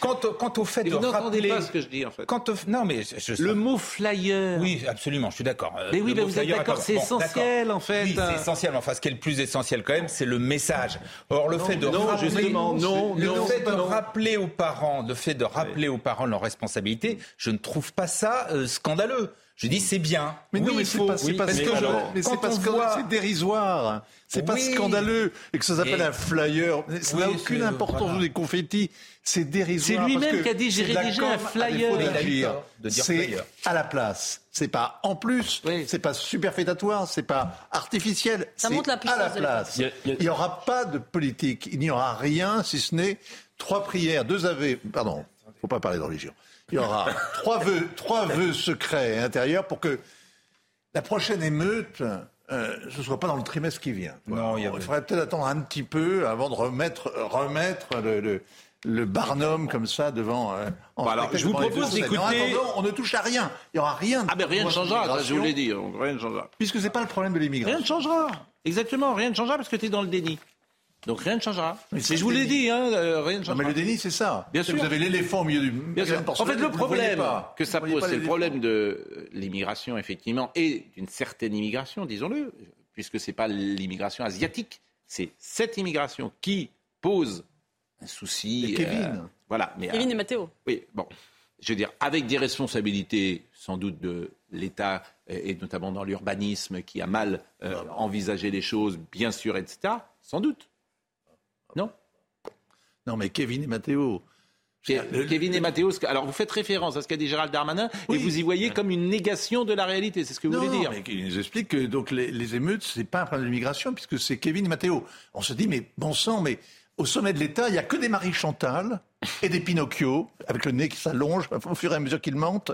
Quant, au- fait de pas ce que je dis, en fait. quant au- non mais je- je- Le mot flyer. oui, absolument, je suis d'accord. Euh, Mais oui, mais vous êtes flyer d'accord, c'est bon, essentiel, en fait. Oui, c'est essentiel. Enfin, ce qui est le plus essentiel quand même, c'est le message. Or, le fait de non, rappeler, justement, non, le non, fait de non. rappeler aux parents, le fait de rappeler aux parents leurs responsabilités, je ne trouve pas ça euh, scandaleux. Je dis c'est bien. Mais non, mais il c'est faut- pas- oui, parce mais que c'est quand parce on que voit- c'est dérisoire. C'est pas scandaleux et que ça s'appelle Et- un flyer. Ça n'a aucune c'est- importance voilà. ou des confettis. C'est dérisoire. C'est lui-même qui a dit, j'ai rédigé un flyer. il dire C'est à la place. C'est pas en plus. Oui. C'est pas superfétatoire. C'est pas artificiel. Ça montre la à puissance la place. Il il Il n'y aura pas de politique. Il n'y aura rien si ce n'est trois prières, deux aveux. Pardon, faut pas parler de religion. Il y aura *laughs* trois vœux, trois vœux secrets et intérieurs pour que la prochaine émeute, euh, ce ne soit pas dans le trimestre qui vient. quoi. Non, il y a- il faudrait peut-être attendre un petit peu avant de remettre, remettre le, le, le Barnum comme ça devant. euh, en Bon, alors, je vous propose d'écouter- on ne touche à rien. Il n'y aura rien. Ah ben rien ne changera, ça, je vous l'ai dit, rien ne changera. Puisque c'est pas le problème de l'immigration. Rien ne changera. Exactement, rien ne changera parce que tu es dans le déni. Donc rien ne changera. Mais Mais je vous l'ai dit, hein, euh, rien ne Non, changera. mais le déni, c'est ça. Bien sûr. Vous avez l'éléphant au milieu du. Bien sûr. En fait, le problème que ça pose, c'est le problème de l'immigration, effectivement, et d'une certaine immigration, disons-le, puisque c'est pas l'immigration asiatique, c'est cette immigration qui pose un souci. Et Kevin. euh, voilà. Mais, Kevin et Mathéo. oui, bon. Je veux dire, avec des responsabilités sans doute de l'État, et notamment dans l'urbanisme, qui a mal euh, envisagé les choses, bien sûr, etc., sans doute. Non? Non, mais Kevin et Mathéo. Ke- Kevin et Mathéo, alors vous faites référence à ce qu'a dit Gérald Darmanin, Oui. et vous y voyez comme une négation de la réalité, c'est ce que vous non, voulez dire mais il nous explique que donc les, les émeutes, c'est pas un problème d'immigration, puisque c'est Kevin et Mathéo. On se dit, mais bon sang, mais au sommet de l'État, il n'y a que des Marie Chantal et des Pinocchio, avec le nez qui s'allonge *laughs* au fur et à mesure qu'ils mentent.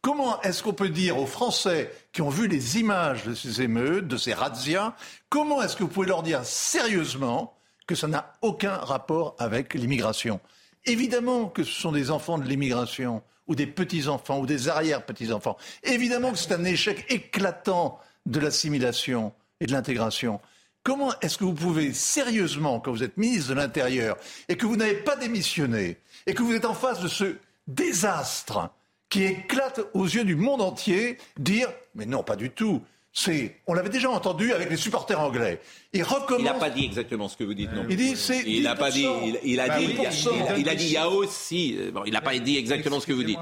Comment est-ce qu'on peut dire aux Français qui ont vu les images de ces émeutes, de ces razzias, comment est-ce que vous pouvez leur dire sérieusement que ça n'a aucun rapport avec l'immigration? Évidemment que ce sont des enfants de l'immigration ou des petits-enfants ou des arrière-petits-enfants. Évidemment que c'est un échec éclatant de l'assimilation et de l'intégration. Comment est-ce que vous pouvez sérieusement, quand vous êtes ministre de l'Intérieur et que vous n'avez pas démissionné et que vous êtes en face de ce désastre qui éclate aux yeux du monde entier, dire mais non, pas du tout. C'est, on l'avait déjà entendu avec les supporters anglais. Il recommence. Il n'a pas dit exactement ce que vous dites, non Il dit c'est. Il n'a pas dit. Il, il a Bah dit. oui, il, a, il a- il a dit. Il y a aussi. euh, Bon, il n'a pas dit exactement ce que vous dites.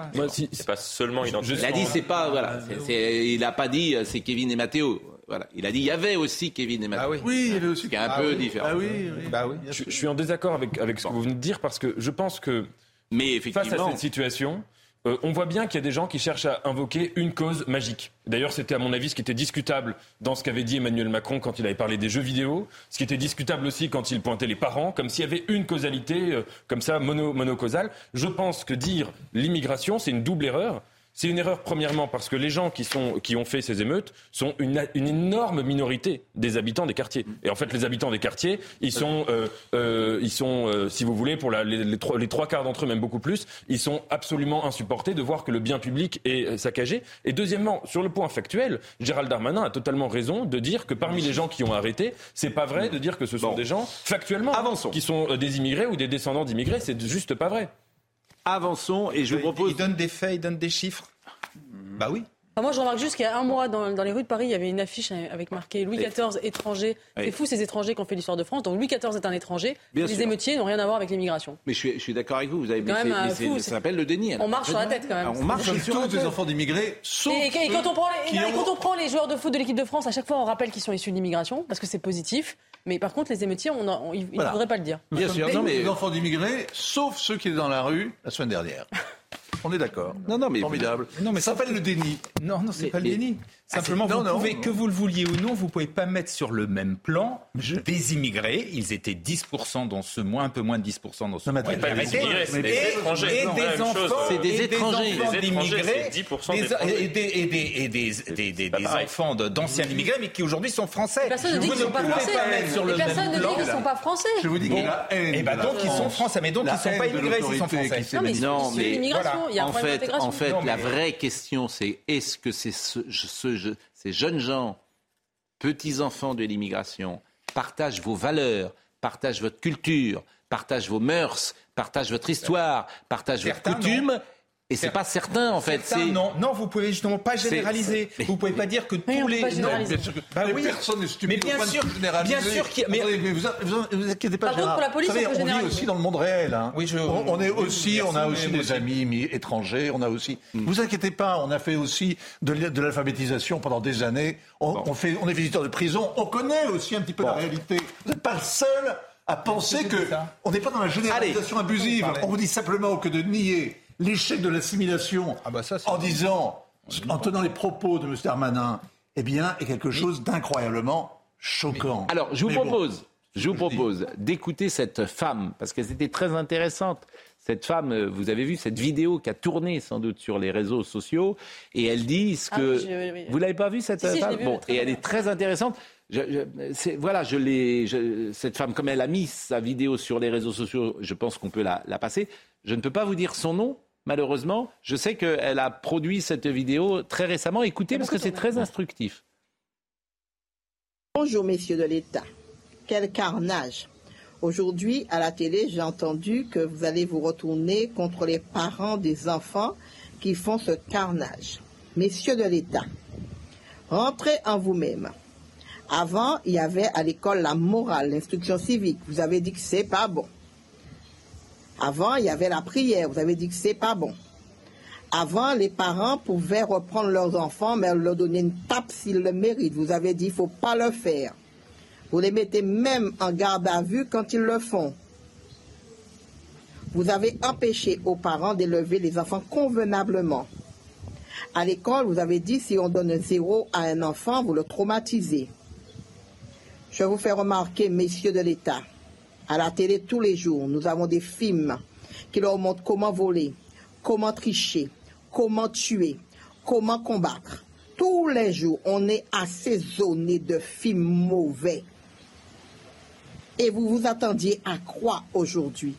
C'est pas seulement. Il a dit c'est pas voilà. il n'a pas dit euh, c'est Kevin et Mathéo. Voilà. Il a dit il y avait aussi Kevin et Mathéo. Oui, il y avait aussi. Ce qui est un peu différent. Ah oui, oui. Bah oui. Je, je suis en désaccord avec, avec ce que vous venez de dire parce que je pense que Mais face à effectivement. cette situation, euh, on voit bien qu'il y a des gens qui cherchent à invoquer une cause magique. D'ailleurs, c'était à mon avis ce qui était discutable dans ce qu'avait dit Emmanuel Macron quand il avait parlé des jeux vidéo, ce qui était discutable aussi quand il pointait les parents, comme s'il y avait une causalité euh, comme ça mono, monocausale. Je pense que dire l'immigration, c'est une double erreur. C'est une erreur premièrement parce que les gens qui, sont, qui ont fait ces émeutes sont une, une énorme minorité des habitants des quartiers. Et en fait, les habitants des quartiers, ils sont, euh, euh, ils sont euh, si vous voulez, pour la- les, les trois, les trois quarts d'entre eux, même beaucoup plus, ils sont absolument insupportés de voir que le bien public est saccagé. Et deuxièmement, sur le point factuel, Gérald Darmanin a totalement raison de dire que parmi les gens qui ont arrêté, c'est pas vrai de dire que ce sont des gens factuellement qui sont des immigrés ou des descendants d'immigrés. C'est juste pas vrai. Avançons et je vous propose. Il donne des faits, il donne des chiffres. Bah oui. Enfin, moi, je remarque juste qu'il y a un mois, dans, dans les rues de Paris, il y avait une affiche avec marqué Louis XIV étranger. Oui. C'est fou ces étrangers qui ont fait l'histoire de France. Donc Louis XIV est un étranger. Bien les sûr. émeutiers n'ont rien à voir avec l'immigration. Mais je suis, je suis d'accord avec vous. Vous avez Quand même, c'est- euh, mais c'est- fou, ça s'appelle le déni. On marche sur la tête quand même. Ah, On marche Comme sur la tous des tête. enfants d'immigrés, sauf Et, et- et quand, on prend les, qui et ont- quand on prend les joueurs de foot de l'équipe de France, à chaque fois on rappelle qu'ils sont issus de l'immigration parce que c'est positif. Mais par contre, les émeutiers, on en- on- ils ne Voilà. voudraient pas le dire. Bien sûr, non, mais- des enfants d'immigrés, sauf ceux qui étaient dans la rue la semaine dernière. *laughs* On est d'accord. Non, non, mais Formidable. Non, mais ça s'appelle le déni. Non, non, c'est Mais- pas le déni. Ah, Simplement, vous non, pouvez, non. que vous le vouliez ou non, vous pouvez pas mettre sur le même plan des immigrés. Ils étaient 10% dans ce mois, un peu moins de 10% dans ce mois. pas des immigrés, c'est des Et- étrangers. Et des enfants. C'est des étrangers. d'immigrés. c'est 10% des- d'étrangers. Et des, et des, et des, des, des, des pareil. enfants de- d'anciens immigrés, mais qui aujourd'hui sont français. Personne ne dit qu'ils ne sont pas français. personne ne dit qu'ils ne sont pas français. Je vous dis qu'il y a la haine. Et ben donc ils sont français, mais donc ils sont haine pas immigrés, ils sont français. Non, mais Non. Il y a un en problème fait, d'intégration. en fait, Non, la vraie question, c'est est-ce que ces, ce- ce- ces jeunes gens, petits-enfants de l'immigration, partagent vos valeurs, partagent votre culture, partagent vos mœurs, partagent votre histoire, partagent Certains, votre coutume Et c'est pas certain, en fait. Non, non, vous pouvez justement pas généraliser. Vous pouvez pas dire que tous les. pas Non, bien sûr que- Bah oui. Personne n'est stupide Mais bien sûr, généraliser. bien sûr qu'il mais- mais vous, vous, vous inquiétez pas, Par contre, pour la police, savez, on vit aussi dans le monde réel. hein. Oui, je- on, on est aussi, on a aussi des aussi. amis mi- étrangers. On a aussi. Vous inquiétez pas, on a fait aussi de, l'alphabétisation pendant des années. On, on fait, on est visiteur de prison. On connaît aussi un petit peu la réalité. Vous n'êtes pas le seul à penser que on n'est pas dans la généralisation abusive. On vous dit simplement que de nier l'échec de l'assimilation Ah bah en disant, en tenant les propos de M. Darmanin, eh bien, est quelque chose d'incroyablement choquant. Alors, je vous Mais bon, propose, je vous propose d'écouter cette femme, parce que c'était très intéressante. Cette femme, euh, vous avez vu cette vidéo qui a tourné sans doute sur les réseaux sociaux, et elle dit ce Ah que. oui, je- oui, oui. Vous l'avez pas vu cette Si, si, je femme vue, Bon, très et elle est très intéressante. Je, je- c'est- voilà, je l'ai. Cette femme, comme elle a mis sa vidéo sur les réseaux sociaux, je pense qu'on peut la, la passer. Je ne peux pas vous dire son nom. Malheureusement, je sais qu'elle a produit cette vidéo très récemment. Écoutez, parce que c'est très instructif. Bonjour, messieurs de l'État. Quel carnage. Aujourd'hui, à la télé, j'ai entendu que vous allez vous retourner contre les parents des enfants qui font ce carnage. Messieurs de l'État, rentrez en vous-même. Avant, il y avait à l'école la morale, l'instruction civique. Vous avez dit que c'est pas bon. Avant, il y avait la prière. Vous avez dit que c'est pas bon. Avant, les parents pouvaient reprendre leurs enfants, mais leur donner une tape s'ils le méritent. Vous avez dit, il faut pas le faire. Vous les mettez même en garde à vue quand ils le font. Vous avez empêché aux parents d'élever les enfants convenablement. À l'école, vous avez dit, si on donne un zéro à un enfant, vous le traumatisez. Je vous fais remarquer, messieurs de l'État, à la télé tous les jours, nous avons des films qui leur montrent comment voler, comment tricher, comment tuer, comment combattre. Tous les jours, on est assaisonné de films mauvais. Et vous vous attendiez à quoi aujourd'hui?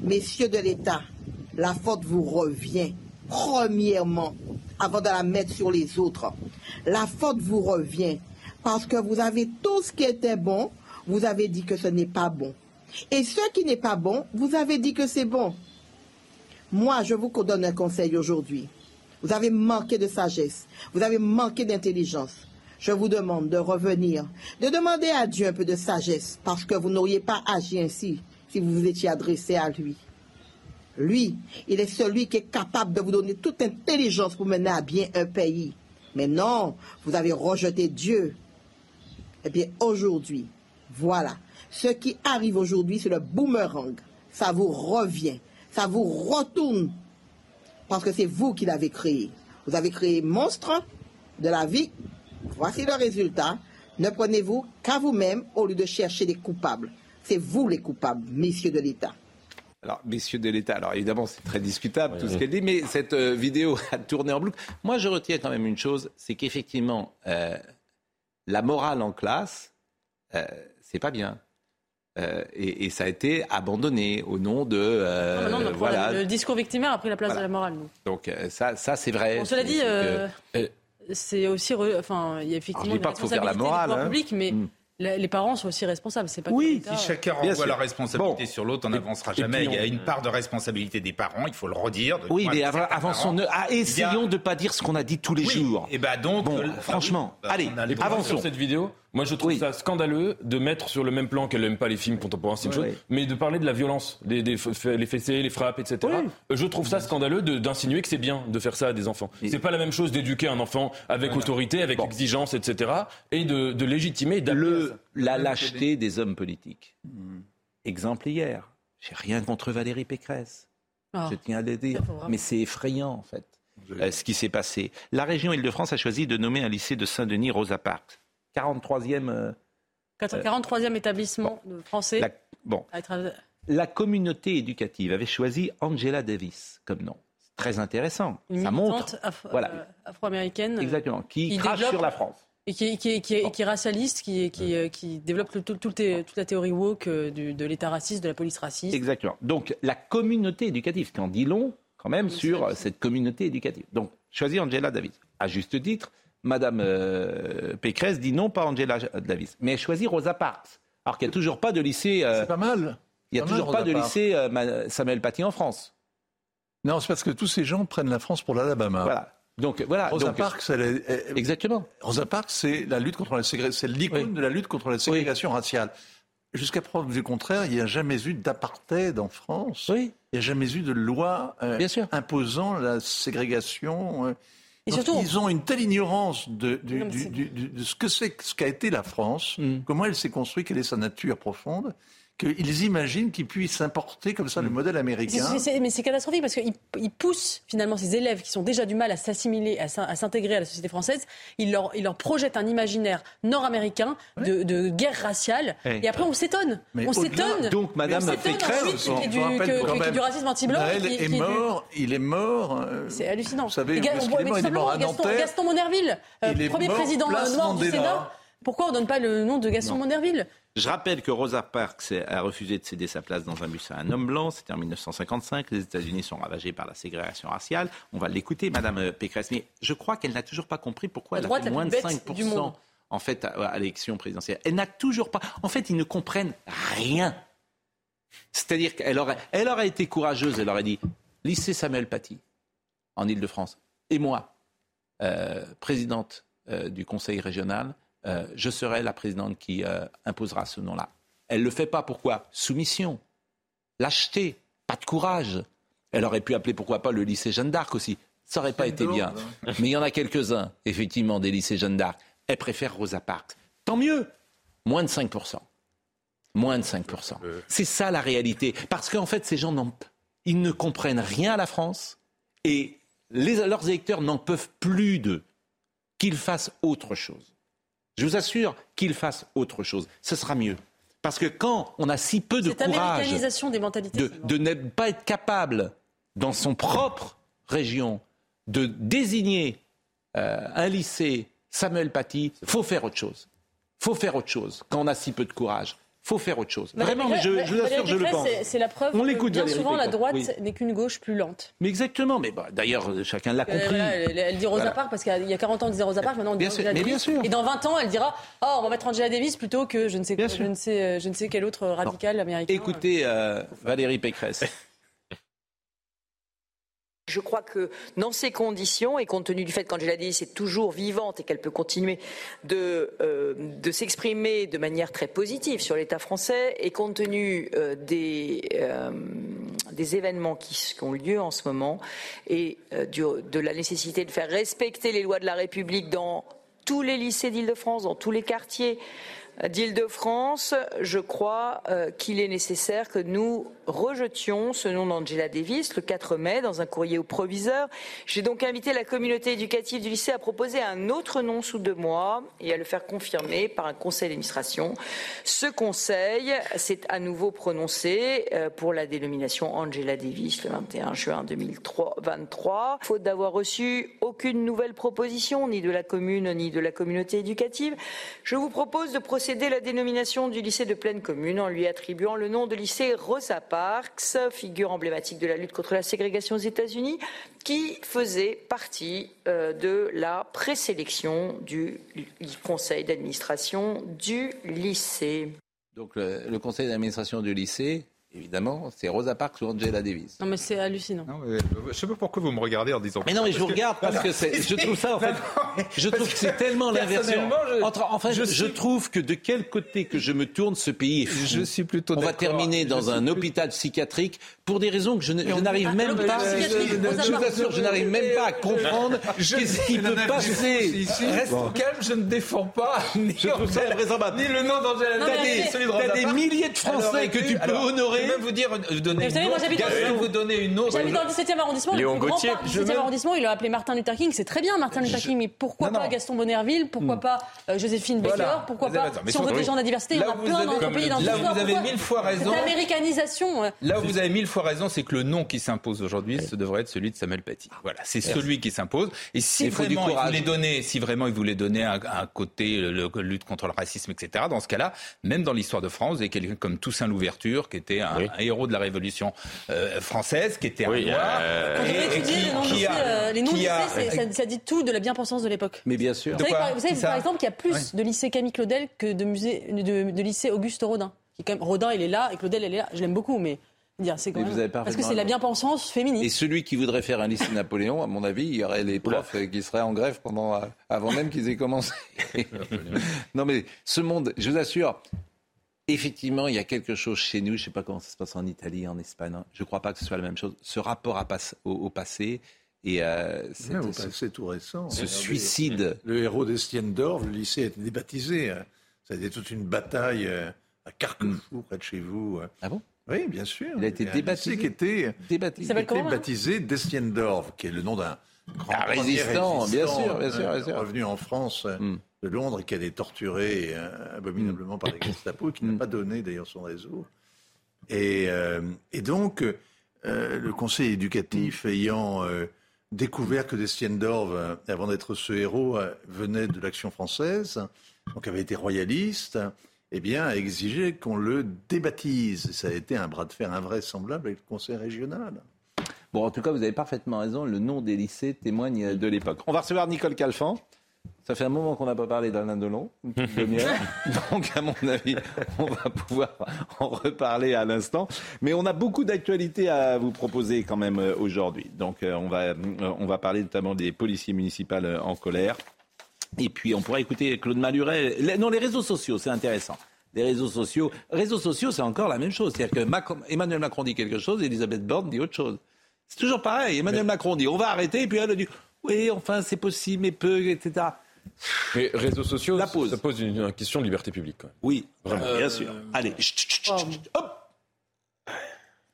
Messieurs de l'État, la faute vous revient. premièrement, avant de la mettre sur les autres. La faute vous revient parce que vous avez tout ce qui était bon, vous avez dit que ce n'est pas bon. Et ce qui n'est pas bon, vous avez dit que c'est bon. Moi, je vous donne un conseil aujourd'hui. Vous avez manqué de sagesse, vous avez manqué d'intelligence. Je vous demande de revenir, de demander à Dieu un peu de sagesse, parce que vous n'auriez pas agi ainsi si vous vous étiez adressé à lui. Lui, il est celui qui est capable de vous donner toute intelligence pour mener à bien un pays. Mais non, vous avez rejeté Dieu. Eh bien, aujourd'hui, voilà. Ce qui arrive aujourd'hui, c'est le boomerang. Ça vous revient. Ça vous retourne. Parce que c'est vous qui l'avez créé. Vous avez créé monstre de la vie. Voici le résultat. Ne prenez-vous qu'à vous-même au lieu de chercher des coupables. C'est vous les coupables, messieurs de l'État. Alors, messieurs de l'État, alors évidemment, c'est très discutable tout ce qu'elle dit, mais cette euh, vidéo *laughs* a tourné en boucle. Moi, je retiens quand même une chose, c'est qu'effectivement, euh, la morale en classe, euh, c'est pas bien. Euh, et, et, ça a été abandonné au nom de euh, Ah, non, non, voilà. Le discours victimaire a pris la place Voilà. de la morale. nous. Donc euh, ça, ça c'est vrai. Bon, cela dit, c'est euh, aussi, re- enfin, il y a effectivement Alors, je dis une pas qu'il faut faire la morale, hein. public, mais Mm. les parents sont aussi responsables. C'est pas que Oui, si chacun renvoie la responsabilité sur l'autre, on n'avancera jamais. Il y a une part de responsabilité des parents, il faut le redire. de Oui, mais avançons. parents. Ah, a- essayons de pas dire ce qu'on a dit tous les Oui, jours. Et bah donc, Bon, franchement, oui, bah, allez, avançons. sur cette vidéo, moi je trouve Oui. ça scandaleux de mettre sur le même plan qu'elle n'aime pas les films contemporains, c'est une Ouais, chose, ouais. mais de parler de la violence, des, des les fessées, les frappes, etc. Oui. Euh, Je trouve ça scandaleux d'insinuer que c'est bien de faire ça à des enfants. C'est pas la même chose d'éduquer un enfant avec autorité, avec exigence, etc. et de, de légitimer, Le, la lâcheté des hommes politiques. Exemple hier. J'ai rien contre Valérie Pécresse. Ah. Je tiens à le dire. Mais c'est effrayant, en fait, euh, ce qui s'est passé. La région Île-de-France a choisi de nommer un lycée de Saint-Denis Rosa Parks. 43e. euh, 43e établissement français. la- bon, communauté éducative avait choisi Angela Davis comme nom. C'est très intéressant. Une Ça militante montre. af- Voilà. euh, afro-américaine. Exactement. Qui, qui crache sur la France. Et qui, qui, qui, qui est racialiste, qui, euh, développe tout- tout toute la théorie woke euh, du- de l'État raciste, de la police raciste. Exactement. Donc la communauté éducative, qui en dit long quand même sur euh, cette communauté éducative. Donc choisir Angela Davis. À juste titre, Madame euh, Pécresse dit non, pas Angela Davis. Mais elle choisit Rosa Parks. Alors qu'il n'y a toujours pas de lycée. euh, C'est pas mal. il n'y a toujours mal, pas Rosa de Parks. lycée euh, Samuel Paty en France. Non, c'est parce que tous ces gens prennent la France pour l'Alabama. Voilà. Donc voilà. Rosa donc, Parks, elle est- elle- Exactement. Rosa Parks, c'est la lutte contre la ségrégation, c'est l'icône de la lutte contre la ségrégation raciale. Jusqu'à preuve du contraire, il n'y a jamais eu d'apartheid en France. Oui. Il n'y a jamais eu de loi euh, Bien sûr. imposant la ségrégation. Et Donc, surtout- ils ont une telle ignorance de, du- Non, mais du- c'est- du- du- de ce que c'est, ce qu'a été la France, Mm. comment elle s'est construite, quelle est sa nature profonde, qu'ils imaginent qu'ils puissent importer comme ça le modèle C'est- américain. c'est- c'est- mais c'est catastrophique parce qu'ils ils poussent finalement ces élèves qui sont déjà du mal à s'assimiler, à s'in- à s'intégrer à la société française. Ils leur, ils leur projettent un imaginaire nord-américain de, de guerre raciale. Et après, on s'étonne. Mais On s'étonne. Donc, Madame on s'étonne Pécresse, du, même, du racisme anti-blanc. Naël qui- qui est du- mort, il est mort. euh, C'est hallucinant. Vous savez, Ga- est mort, il est mort à Gaston, Monerville, euh, premier mort président euh, noir du. Sénat. Pourquoi on ne donne pas le nom de Gaston Monerville Je rappelle que Rosa Parks a refusé de céder sa place dans un bus à un homme blanc. C'était en 1955. Les États-Unis sont ravagés par la ségrégation raciale. On va l'écouter, Madame euh, Pécresse. Mais je crois qu'elle n'a toujours pas compris pourquoi elle a fait moins de bête 5% du monde. en fait à, l'élection présidentielle. Elle n'a toujours pas. En fait, ils ne comprennent rien. C'est-à-dire qu'elle aurait, elle aurait été courageuse. Elle aurait dit lycée Samuel Paty en Ile-de-France et moi, euh, présidente euh, du conseil régional, euh, je serai la présidente qui euh, imposera ce nom-là. Elle ne le fait pas. Pourquoi? Soumission, lâcheté, pas de courage. Elle aurait pu appeler, pourquoi pas, le lycée Jeanne d'Arc aussi. Ça n'aurait pas été bien. Mais il y en a quelques-uns, effectivement, des lycées Jeanne d'Arc. Elle préfère Rosa Parks. Tant mieux. Moins de 5%. Moins de 5%. C'est ça la réalité. Parce qu'en fait, ces gens, ils ne comprennent rien à la France et les- leurs électeurs n'en peuvent plus d'eux. Qu'ils fassent autre chose. Je vous assure qu'ils fassent autre chose. Ce sera mieux. Parce que quand on a si peu de Cette courage américanisation des mentalités. de, c'est de ne pas être capable, dans son propre région, de désigner euh, un lycée Samuel Paty, faut faire autre chose. faut faire autre chose quand on a si peu de courage. Faut faire autre chose. Valérie Vraiment, mais je, je vous assure, je le Pécresse, pense. c'est- la preuve On l'écoute, bien Valérie souvent la Pécresse. droite Oui. n'est qu'une gauche plus lente. Mais exactement. Mais bah, d'ailleurs, chacun l'a Euh, compris. elle, elle dit Rosa Voilà. Parks parce qu'il y a 40 ans on disait Rosa Parks, maintenant on dit Bien sûr, Angela mais bien sûr. Et dans 20 ans, elle dira Oh, on va mettre Angela Davis plutôt que je ne sais, je ne sais, euh, je ne sais quel autre radical américain. Écoutez euh, Valérie Pécresse. *laughs* Je crois que dans ces conditions, et compte tenu du fait qu'Angela Davis est toujours vivante et qu'elle peut continuer de, euh, s'exprimer de manière très positive sur l'État français, et compte tenu euh, des, euh, des événements qui, ont lieu en ce moment, et de la nécessité de faire respecter les lois de la République dans tous les lycées d'Île-de-France, dans tous les quartiers d'Île-de-France, je crois euh, qu'il est nécessaire que nous rejetions ce nom d'Angela Davis le 4 mai dans un courrier au proviseur. J'ai donc invité la communauté éducative du lycée à proposer un autre nom sous deux mois et à le faire confirmer par un conseil d'administration. Ce conseil s'est à nouveau prononcé euh, pour la dénomination Angela Davis le 21 juin 2023. Faute d'avoir reçu aucune nouvelle proposition, ni de la commune, ni de la communauté éducative, je vous propose de procéder à la dénomination du lycée de pleine commune en lui attribuant le nom de lycée Rosa Parks, figure emblématique de la lutte contre la ségrégation aux États-Unis, qui faisait partie euh, de la présélection du conseil d'administration du lycée. Donc le conseil d'administration du lycée, évidemment, c'est Rosa Parks ou Angela Davis. Non, mais c'est hallucinant. Je sais pas pourquoi vous me regardez en disant. Mais non, mais je vous regarde parce que c'est- je trouve ça en fait. *laughs* Je trouve que c'est tellement l'inversion. personnellement, je- Enfin, je, je suis- trouve que de quel côté que je me tourne, ce pays est fou. Je suis plutôt On va terminer dans un plus- hôpital psychiatrique pour des raisons que je, n'arrive même pas. psychiatrique, Je vous assure, je n'arrive même pas à comprendre qu'est-ce qui peut passer. Ici, reste calme, je ne défends pas ni, le nom d'Angela T'as des, milliers de Français que tu peux honorer. Je vais même vous dire, euh, donner vous donner une autre. J'habite dans le 17e arrondissement, Léon le plus grand Gauthier. parc du Je 17e veux- arrondissement, il l'a appelé Martin Luther King, c'est très bien Martin Luther King, mais pourquoi pas. Gaston Bonnerville, pourquoi pas euh, Joséphine Baker, pourquoi pas, si on veut des gens de la diversité, il y en a plein dans notre pays, le le là vous avez mille fois raison. Cette américanisation. euh, Là où vous avez mille fois raison, c'est que le nom qui s'impose aujourd'hui, ce devrait être celui de Samuel Paty. Voilà, c'est celui qui s'impose. Et si Il vraiment il voulait donner, si vraiment il voulait donner un, un côté le, le- lutte contre le racisme, etc. Dans ce cas-là, même dans l'histoire de France, vous avez quelqu'un comme Toussaint Louverture, qui était un, Oui. un héros de la Révolution euh, française, qui était Oui, un noir. euh, Et- et qui- qui a- euh, les noms qui a- lycées, c'est- ça, ça dit tout de la bien-pensance de l'époque. Mais bien sûr. Vous savez, par, vous savez, Qui ça par exemple qu'il y a plus de lycée Camille Claudel que de, musée, de, de lycée Auguste Rodin. Qui est quand même, Rodin, il est là et Claudel, elle est là. Je l'aime beaucoup, mais dire, c'est quand Mais même- vous avez parce que c'est la bien-pensance Et féministe. celui qui voudrait faire un lycée Napoléon, à mon avis, il y aurait les profs qui seraient en grève pendant, euh, avant même qu'ils aient commencé. non mais ce monde, je vous assure, effectivement, il y a quelque chose chez nous, je ne sais pas comment ça se passe en Italie, en Espagne, hein. je ne crois pas que ce soit la même chose. Ce rapport à passe- au, au passé et euh, Ouais, au ce, passé tout récent. ce suicide. Le héros d'Estienne d'Or, le lycée a été débaptisé. hein. Ça a été toute une bataille euh, à Carquefou, près de chez vous. euh. Ah bon? Oui, bien sûr. Il a été débaptisé lycée qui était, Débaptisé. Il était baptisé d'Estienne d'Or, qui est le nom d'un grand résistant, bien sûr, bien sûr, euh, bien sûr. revenu en France euh, Mm. de Londres et qui a été torturé euh, abominablement par les Gestapo, et qui Mm. n'a pas donné d'ailleurs son réseau. Et, euh, et donc, euh, le conseil éducatif ayant euh, découvert que Destienne-Dorve, euh, avant d'être ce héros, venait de l'action française, donc avait été royaliste, eh bien, a exigé qu'on le débaptise. Ça a été un bras de fer invraisemblable avec le conseil régional. Bon, en tout cas, vous avez parfaitement raison, le nom des lycées témoigne de l'époque. On va recevoir Nicole Calfan. Ça fait un moment qu'on n'a pas parlé d'Alain Delon, une petite *laughs* demi-heure. Donc, à mon avis, on va pouvoir en reparler à l'instant. Mais on a beaucoup d'actualités à vous proposer quand même euh, aujourd'hui. Donc, euh, on, va, euh, on va parler notamment des policiers municipaux en colère. Et puis, on pourra écouter Claude Maluret. Les- non, les réseaux sociaux, c'est intéressant. Les réseaux sociaux. Réseaux sociaux, c'est encore la même chose. C'est-à-dire que Macron- Emmanuel Macron dit quelque chose, Elisabeth Borne dit autre chose. C'est toujours pareil. Emmanuel Macron dit on va arrêter, et puis elle dit oui, enfin, c'est possible, mais peu, etc. Mais réseaux sociaux, La ça pose une, une question de liberté publique. Oui, Vraiment. bien sûr. Allez, chut, chut, chut, chut, chut, hop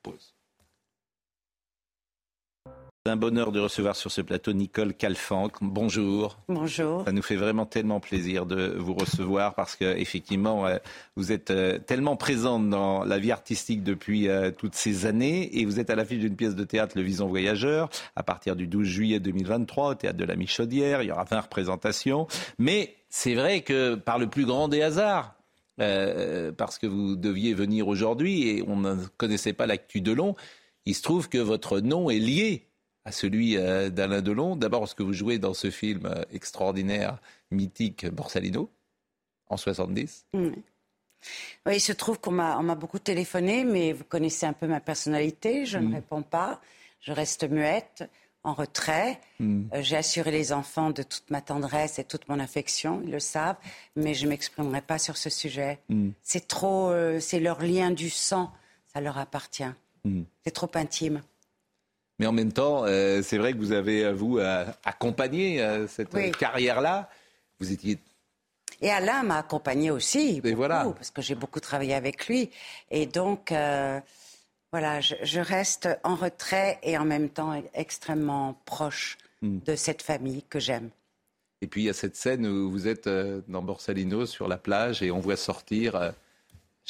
Pause. C'est un bonheur de recevoir sur ce plateau Nicole Calfanc. Bonjour. Bonjour. Ça nous fait vraiment tellement plaisir de vous recevoir parce que effectivement, euh, vous êtes euh, tellement présente dans la vie artistique depuis euh, toutes ces années et vous êtes à l'affiche d'une pièce de théâtre Le Vison Voyageur à partir du 12 juillet 2023 au théâtre de la Michaudière. Il y aura 20 représentations. Mais c'est vrai que par le plus grand des hasards, euh, parce que vous deviez venir aujourd'hui et on ne connaissait pas l'actu Delon. Il se trouve que votre nom est lié à celui euh, d'Alain Delon. D'abord parce que vous jouez dans ce film euh, extraordinaire, mythique, Borsalino, en 70. Oui. Oui, il se trouve qu'on m'a, beaucoup téléphoné, mais vous connaissez un peu ma personnalité. Je ne Mm. réponds pas. Je reste muette, en retrait. Mm. Euh, j'ai assuré les enfants de toute ma tendresse et toute mon affection. Ils le savent, mais je m'exprimerai pas sur ce sujet. Mm. C'est trop, euh, c'est leur lien du sang. Ça leur appartient. C'est trop intime. Mais en même temps, euh, c'est vrai que vous avez, euh, vous, euh, accompagné euh, cette Oui. carrière-là. Vous étiez Et Alain m'a accompagné aussi, beaucoup, voilà. parce que j'ai beaucoup travaillé avec lui. Et donc, voilà, je, je reste en retrait et en même temps e- extrêmement proche Mm. de cette famille que j'aime. Et puis il y a cette scène où vous êtes dans Borsalino sur la plage et on voit sortir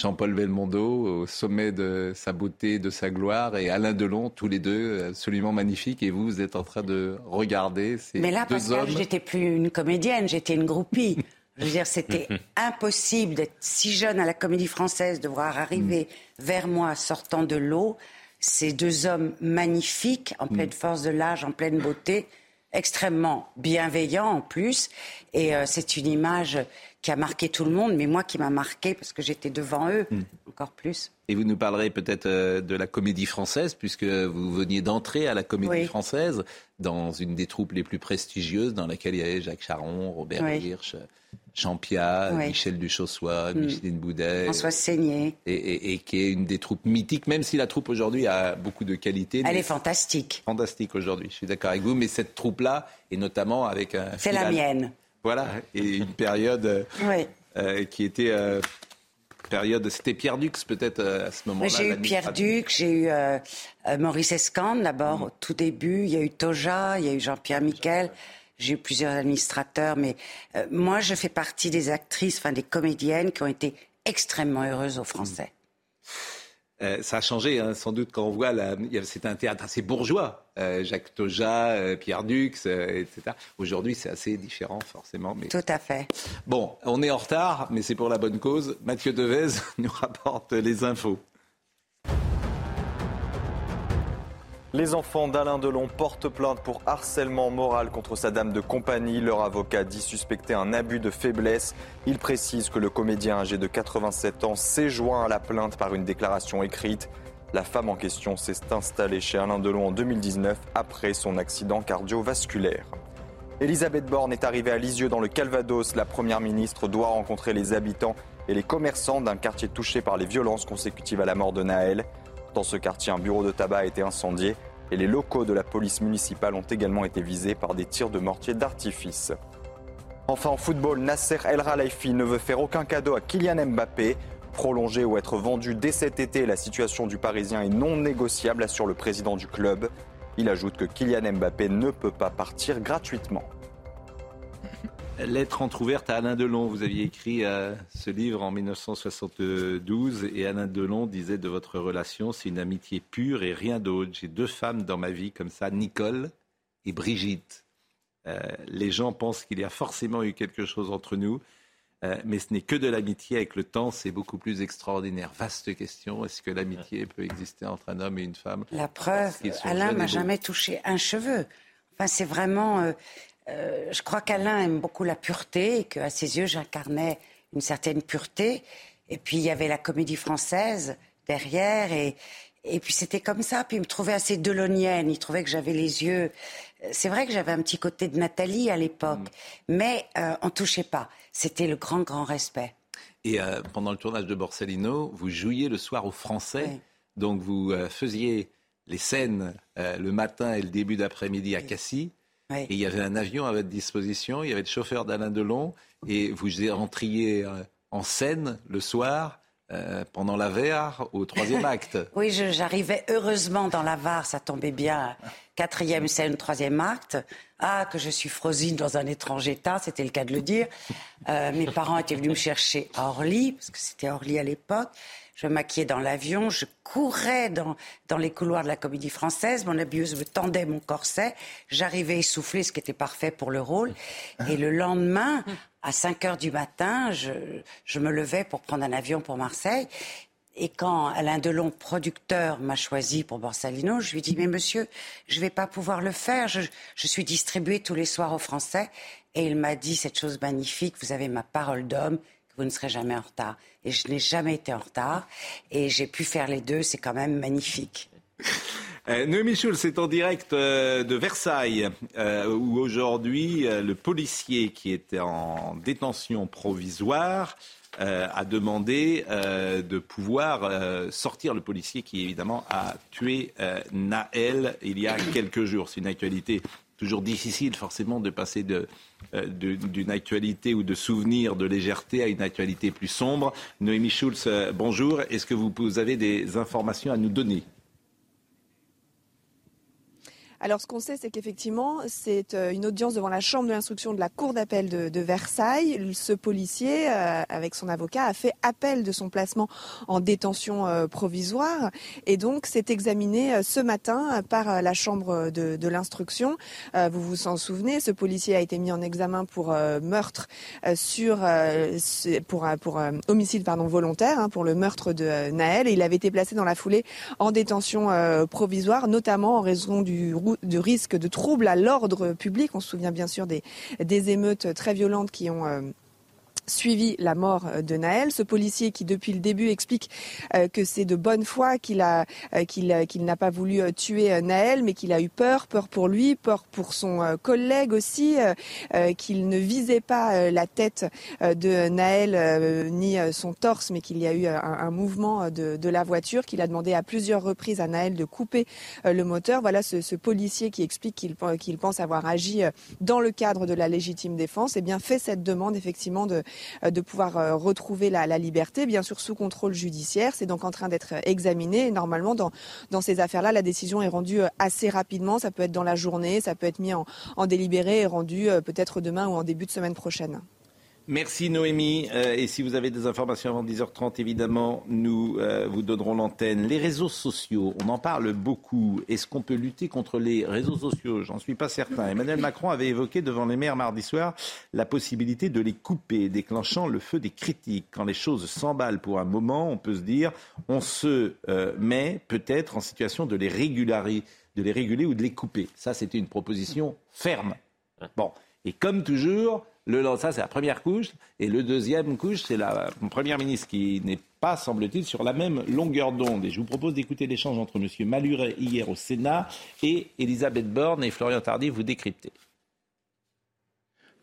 Jean-Paul Belmondo au sommet de sa beauté, de sa gloire et Alain Delon, tous les deux absolument magnifiques. Et vous, vous êtes en train de regarder ces Mais là, deux Pascal, hommes. je n'étais plus une comédienne, j'étais une groupie. Je veux dire, c'était *laughs* impossible d'être si jeune à la comédie française, de voir arriver vers moi sortant de l'eau ces deux hommes magnifiques, en pleine force de l'âge, en pleine beauté, extrêmement bienveillants en plus. Et euh, c'est une image qui a marqué tout le monde, mais moi qui m'a marqué parce que j'étais devant eux, encore plus. Et vous nous parlerez peut-être euh, de la comédie française, puisque vous veniez d'entrer à la comédie Oui. française, dans une des troupes les plus prestigieuses, dans laquelle il y avait Jacques Charon, Robert Oui. Hirsch, Jean Pia, Oui. Michel Duchossois, Mm. Micheline Boudet. François Seigné. Et, et- et qui est une des troupes mythiques, même si la troupe aujourd'hui a beaucoup de qualités. Elle est fantastique. fantastique aujourd'hui, je suis d'accord avec vous, mais cette troupe-là, et notamment avec un... C'est la mienne. Voilà, et une période euh, Oui. euh, qui était... euh, période, c'était Pierre Dux peut-être euh, à ce moment-là. J'ai eu Pierre. Duc, j'ai eu Maurice Escande d'abord au tout début, il y a eu Toja, il y a eu Jean-Pierre Miquel, j'ai eu plusieurs administrateurs, mais euh, moi je fais partie des actrices, enfin des comédiennes qui ont été extrêmement heureuses aux Français. Euh, ça a changé, hein, sans doute, quand on voit, la- c'était un théâtre assez bourgeois, euh, Jacques Toja, euh, Pierre Dux, etc. Aujourd'hui, c'est assez différent, forcément. Mais... Tout à fait. Bon, on est en retard, mais c'est pour la bonne cause. Mathieu Devez *laughs* nous rapporte les infos. Les enfants d'Alain Delon portent plainte pour harcèlement moral contre sa dame de compagnie. Leur avocat dit suspecter un abus de faiblesse. Il précise que le comédien âgé de 87 ans s'est joint à la plainte par une déclaration écrite. La femme en question s'est installée chez Alain Delon en 2019 après son accident cardiovasculaire. Elisabeth Borne est arrivée à Lisieux dans le Calvados. La première ministre doit rencontrer les habitants et les commerçants d'un quartier touché par les violences consécutives à la mort de Naël. Dans ce quartier, un bureau de tabac a été incendié et les locaux de la police municipale ont également été visés par des tirs de mortier d'artifice. Enfin en football, Nasser El Khelaifi ne veut faire aucun cadeau à Kylian Mbappé. Prolonger ou être vendu dès cet été, la situation du Parisien est non négociable, assure le président du club. Il ajoute que Kylian Mbappé ne peut pas partir gratuitement. Lettre entrouverte à Alain Delon. Vous aviez écrit euh, ce livre en 1972 et Alain Delon disait de votre relation, c'est une amitié pure et rien d'autre. J'ai deux femmes dans ma vie comme ça, Nicole et Brigitte. Euh, les gens pensent qu'il y a forcément eu quelque chose entre nous, euh, mais ce n'est que de l'amitié. Avec le temps, c'est beaucoup plus extraordinaire. Vaste question. Est-ce que l'amitié peut exister entre un homme et une femme? La preuve, Alain m'a jamais touché un cheveu. Enfin, c'est vraiment. euh, euh, je crois qu'Alain aime beaucoup la pureté et qu'à ses yeux, j'incarnais une certaine pureté. Et puis, il y avait la comédie française derrière. Et, et puis, c'était comme ça. Puis, il me trouvait assez delonienne. Il trouvait que j'avais les yeux. C'est vrai que j'avais un petit côté de Nathalie à l'époque. Mais euh, on touchait pas. C'était le grand, grand respect. Et euh, pendant le tournage de Borsalino, vous jouiez le soir aux Français. Donc vous euh, faisiez les scènes euh, le matin et le début d'après-midi à Cassis. Et il y avait un avion à votre disposition, il y avait le chauffeur d'Alain Delon, et vous entriez euh, en scène le soir euh, pendant la VR au troisième *laughs* acte. Oui, j'arrivais heureusement dans la VAR, ça tombait bien. Quatrième scène, troisième acte. Ah, que je suis frosine dans un étrange état, c'était le cas de le dire. Euh, mes parents étaient venus me chercher à Orly, parce que c'était Orly à l'époque. Je me maquillais dans l'avion, je courais dans, dans les couloirs de la comédie française, mon habilleuse me tendait mon corset, j'arrivais essoufflée, ce qui était parfait pour le rôle. Et le lendemain, à 5 heures du matin, je, je me levais pour prendre un avion pour Marseille. Et quand Alain Delon, producteur, m'a choisi pour Borsalino, je lui dit, mais monsieur, je ne vais pas pouvoir le faire. Je, je suis distribué tous les soirs aux Français. Et il m'a dit cette chose magnifique, vous avez ma parole d'homme, vous ne serez jamais en retard. Et je n'ai jamais été en retard. Et j'ai pu faire les deux, c'est quand même magnifique. Euh, Noémie Schulz c'est en direct euh, de Versailles, euh, où aujourd'hui euh, le policier qui était en détention provisoire a demandé de pouvoir sortir le policier qui évidemment a tué Naël il y a *coughs* quelques jours. C'est une actualité toujours difficile forcément de passer euh, d'une actualité ou de souvenirs de légèreté à une actualité plus sombre. Noémie Schulz, euh, bonjour. Est-ce que vous avez des informations à nous donner? Alors, ce qu'on sait, c'est qu'effectivement, c'est euh, une audience devant la chambre de l'instruction de la cour d'appel de, Versailles. Ce policier, euh, avec son avocat, a fait appel de son placement en détention euh, provisoire. Et donc, c'est examiné ce matin par la chambre de, l'instruction. Vous vous en souvenez, ce policier a été mis en examen pour meurtre sur, pour, pour homicide pardon, volontaire, hein, pour le meurtre de Naël. Il avait été placé dans la foulée en détention provisoire, notamment en raison du, rou- du risque de troubles à l'ordre public. On se souvient bien sûr des, des émeutes très violentes qui ont euh, suivi la mort euh, de Naël. Ce policier qui, depuis le début, explique euh, que c'est de bonne foi qu'il a, euh, qu'il, qu'il n'a pas voulu tuer Naël, mais qu'il a eu peur, peur pour lui, peur pour son collègue aussi, qu'il ne visait pas la tête de Naël ni son torse, mais qu'il y a eu un, mouvement de, la voiture, qu'il a demandé à plusieurs reprises à Naël de couper le moteur. Voilà ce, ce policier qui explique qu'il pen- qu'il pense avoir agi dans le cadre de la légitime défense, et bien fait cette demande effectivement de, de pouvoir euh, retrouver la, liberté, bien sûr sous contrôle judiciaire. C'est donc en train d'être examiné. Et normalement, dans, dans ces affaires-là, la décision est rendue euh, assez rapidement. Ça peut être dans la journée, ça peut être mis en, en délibéré et rendu euh, peut-être demain ou en début de semaine prochaine. Merci Noémie. Euh, et si vous avez des informations avant 10h30, évidemment, nous euh, vous donnerons l'antenne. Les réseaux sociaux, on en parle beaucoup. Est-ce qu'on peut lutter contre les réseaux sociaux? J'en suis pas certain. Emmanuel Macron avait évoqué devant les maires mardi soir la possibilité de les couper, déclenchant le feu des critiques. Quand les choses s'emballent pour un moment, on peut se dire, on se euh, met peut-être en situation de les régulariser de les réguler ou de les couper. Ça, c'était une proposition ferme. Bon, et comme toujours, le, ça c'est la première couche, et le deuxième couche, c'est la première ministre qui n'est pas, semble-t-il, sur la même longueur d'onde. Et je vous propose d'écouter l'échange entre M. Maluret hier au Sénat et Elisabeth Borne et Florian Tardy, vous décryptez.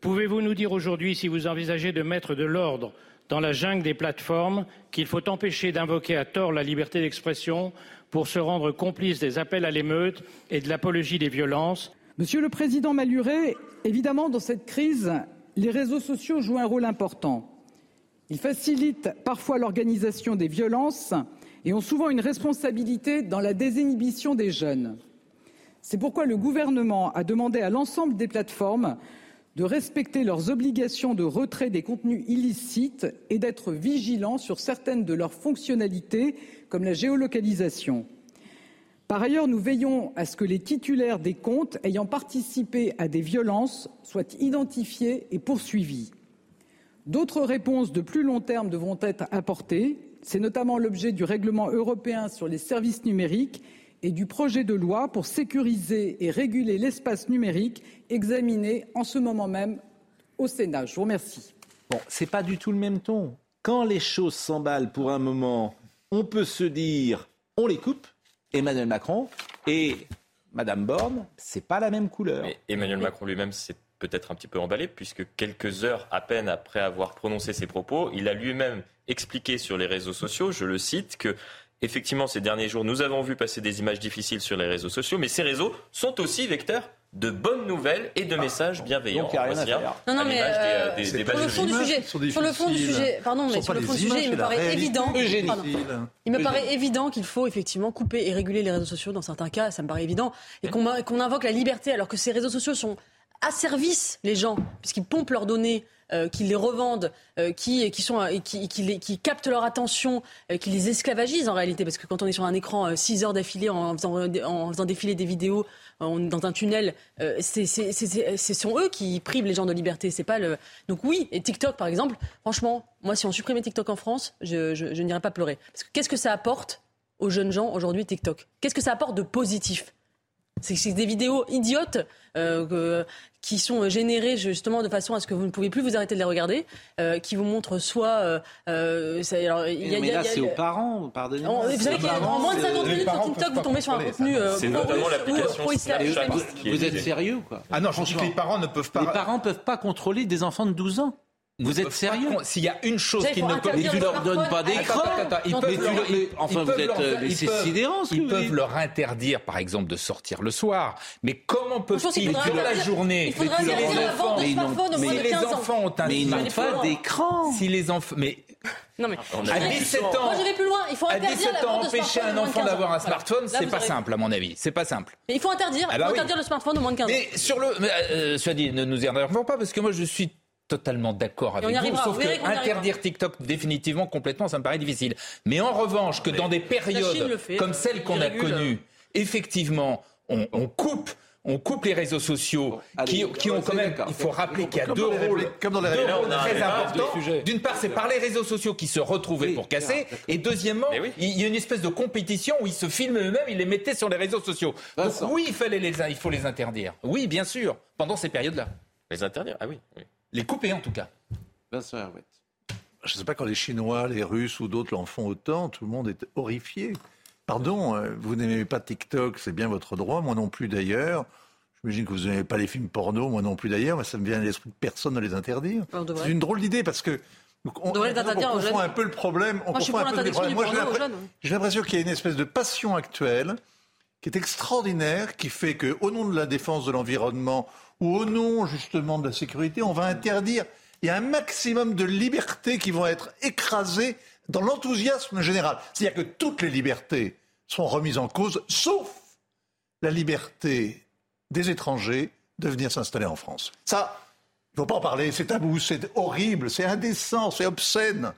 Pouvez-vous nous dire aujourd'hui si vous envisagez de mettre de l'ordre dans la jungle des plateformes, qu'il faut empêcher d'invoquer à tort la liberté d'expression pour se rendre complice des appels à l'émeute et de l'apologie des violences? Monsieur le Président Maluret, évidemment, dans cette crise, les réseaux sociaux jouent un rôle important. Ils facilitent parfois l'organisation des violences et ont souvent une responsabilité dans la désinhibition des jeunes. C'est pourquoi le gouvernement a demandé à l'ensemble des plateformes de respecter leurs obligations de retrait des contenus illicites et d'être vigilants sur certaines de leurs fonctionnalités, comme la géolocalisation. Par ailleurs, nous veillons à ce que les titulaires des comptes ayant participé à des violences soient identifiés et poursuivis. D'autres réponses de plus long terme devront être apportées. C'est notamment l'objet du règlement européen sur les services numériques et du projet de loi pour sécuriser et réguler l'espace numérique examiné en ce moment même au Sénat. Je vous remercie. Bon, c'est pas du tout le même ton. Quand les choses s'emballent pour un moment, on peut se dire, on les coupe. Emmanuel Macron et Madame Borne, c'est pas la même couleur. Emmanuel Macron lui-même s'est peut-être un petit peu emballé, puisque quelques heures à peine après avoir prononcé ses propos, il a lui-même expliqué sur les réseaux sociaux, je le cite, que effectivement ces derniers jours, nous avons vu passer des images difficiles sur les réseaux sociaux, mais ces réseaux sont aussi vecteurs de bonnes nouvelles et de messages bienveillants. donc il y a rien à Voici un- faire. Non, non, mais des, euh, euh, des- des sur le fond du sujet, sur le fond du sujet, pardon, mais sur le fond du sujet, il me paraît évident. pardon. Il me paraît évident qu'il faut effectivement couper et réguler les réseaux sociaux dans certains cas, ça me paraît évident, et qu'on qu'on invoque la liberté alors que ces réseaux sociaux sont asservissent les gens, puisqu'ils pompent leurs données. Euh, qui les revendent, euh, qui, qui, sont, euh, qui, qui, captent leur attention, qui les esclavagisent en réalité. Parce que quand on est sur un écran 6 heures d'affilée en faisant, en faisant défiler des vidéos en- dans un tunnel, c'est- ce sont eux qui privent les gens de liberté. C'est pas le. Donc oui, et TikTok par exemple, franchement, moi si on supprimait TikTok en France, je, je, je n'irais pas pleurer. Parce que qu'est-ce que ça apporte aux jeunes gens aujourd'hui TikTok? Qu'est-ce que ça apporte de positif? C'est des vidéos idiotes euh, que- qui sont générées justement de façon à ce que vous ne pouvez plus vous arrêter de les regarder, euh, qui vous montrent soit... euh, euh, ça- alors, il y a- mais il y a- là, il y a- c'est aux parents, pardonnez-moi. Vous savez qu'en moins de 50 minutes sur TikTok, vous tombez sur un contenu euh, C'est notamment l'application. Vous, êtes sérieux, quoi? Ah non, je dis que les parents ne peuvent pas. Les parents peuvent pas contrôler des enfants de 12 ans. Vous êtes sérieux S'il y a une chose qu'ils ne peuvent tu le leur donnes smartphone. pas d'écran. Ils Mais peuvent ils enfin, vous êtes, euh, mais ils c'est peuvent- sidérant, Ils peuvent leur interdire, par exemple, de sortir le soir. Mais comment peuvent-ils toute la journée il faudrait interdire la vente de ils smartphones aux moins de les 15 ans. enfants ont un Mais ils n'ont pas d'écran. Si les enfants, mais Non mais On a À vu 17 ans- Moi je vais plus loin. Il faut à interdire 17 la ans, vente de empêcher un enfant 15 ans. d'avoir un smartphone, c'est pas avez- simple, à mon avis. C'est pas simple. Mais il faut interdire, Ah il bah faut oui. interdire le smartphone aux moins de 15 ans. Mais sur le, mais, euh, soit dit, ne nous y énervons pas, parce que moi je suis totalement d'accord avec vous, arrivera, sauf que interdire TikTok définitivement, complètement, ça me paraît difficile. Mais en revanche, que dans des périodes comme celle qu'on a connues, effectivement, on, on coupe. On coupe les réseaux sociaux qui, allez, qui ont ouais, quand même. Il faut rappeler qu'il y a deux rôles, comme dans les deux rôles très importants. D'une part, c'est par les réseaux sociaux qui se retrouvaient pour casser, et deuxièmement, il y a une espèce de compétition où ils se filment eux-mêmes, ils les mettaient sur les réseaux sociaux. Donc oui, il fallait les, il faut les interdire. Oui, bien sûr, pendant ces périodes-là. Les interdire Ah oui. oui. Les couper en tout cas. Vincent Herouet. Je ne sais pas quand les Chinois, les Russes ou d'autres l'en font autant, tout le monde est horrifié. Pardon, euh, vous n'aimez pas TikTok, c'est bien votre droit, moi non plus d'ailleurs. J'imagine que vous n'aimez pas les films porno, moi non plus d'ailleurs, mais ça me vient à l'esprit de personne de les interdire. On. C'est une drôle d'idée parce que on, devrait les on interdire aux confond un peu le problème. On Moi, confond un peu le problème. Moi, j'ai l'impression qu'il y a une espèce de passion actuelle qui est extraordinaire, qui fait que, au nom de la défense de l'environnement ou au nom justement de la sécurité, on va interdire. Il y a un maximum de libertés qui vont être écrasées dans l'enthousiasme général. C'est-à-dire que toutes les libertés sont remises en cause, sauf la liberté des étrangers de venir s'installer en France. Ça, il ne faut pas en parler, c'est tabou, c'est horrible, c'est indécent, c'est obscène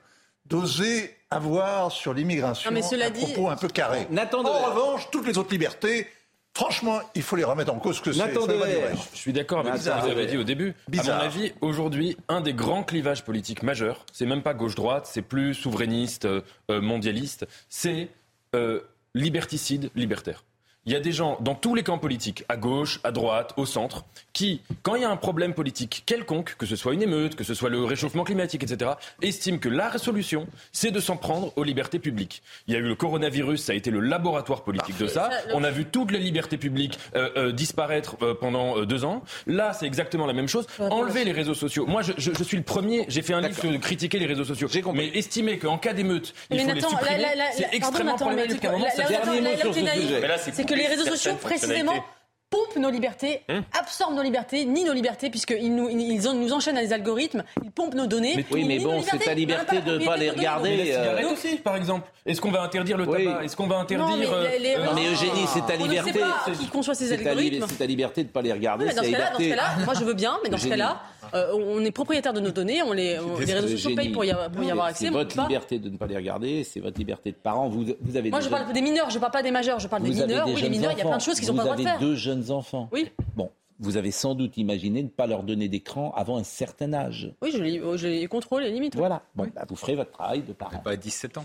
d'oser avoir sur l'immigration un dit- propos un peu carré. En revanche, toutes les autres libertés, franchement, il faut les remettre en cause que c'est. Je suis d'accord avec ce que vous avez dit au début. À Bizarre. mon avis, aujourd'hui, un des grands clivages politiques majeurs, c'est même pas gauche-droite, c'est plus souverainiste, euh, euh, mondialiste, c'est euh, liberticide, libertaire. Il y a des gens dans tous les camps politiques, à gauche, à droite, au centre, qui, quand il y a un problème politique quelconque, que ce soit une émeute, que ce soit le réchauffement climatique, etc., estiment que la solution, c'est de s'en prendre aux libertés publiques. Il y a eu le coronavirus, ça a été le laboratoire politique de ça. On a vu toutes les libertés publiques euh, euh, disparaître euh, pendant euh, deux ans. Là, c'est exactement la même chose. Enlever les réseaux sociaux. Moi, je, je- je suis le premier. J'ai fait un livre sur critiquer les réseaux sociaux. Mais estimer qu'en cas d'émeute, il Mais faut Nathan, les supprimer, c'est extrêmement problématique. Mais là, C'est que les réseaux sociaux, précisément, pompent nos libertés, Hum. absorbent nos libertés, nient nos libertés, puisqu'ils nous, ils nous enchaînent à des algorithmes, ils pompent nos données. oui, ils mais bon, c'est ta liberté de pas propriété les regarder, Mais la cigarette euh, aussi, par exemple. Est-ce qu'on va interdire le Oui. tabac? Est-ce qu'on va interdire Non, mais euh, les- les- euh, Non, mais Eugénie, c'est ta ne liberté. pas qui conçoit ces C'est ta, li- algorithmes. c'est ta liberté de ne pas les regarder. Oui, mais dans c'est ce cas-là, moi je veux bien, mais dans ce cas-là, euh, on est propriétaire de nos données, on les, on- les réseaux sociaux payent pour y avoir, pour y Non, avoir mais accès. C'est mais votre pas. liberté de ne pas les regarder, c'est votre liberté de parents. Vous, vous avez Moi des je parle des mineurs, je parle pas des majeurs, je parle des mineurs. des Oui, les mineurs, il y a plein de choses qu'ils n'ont pas le droit de faire. Jeunes enfants. Oui. Bon, vous avez sans doute imaginé ne pas leur donner d'écran avant un certain âge. Oui, je les, je les contrôle, les limites. Voilà. Bon, bah, vous ferez votre travail de parent. Pas à 17 ans.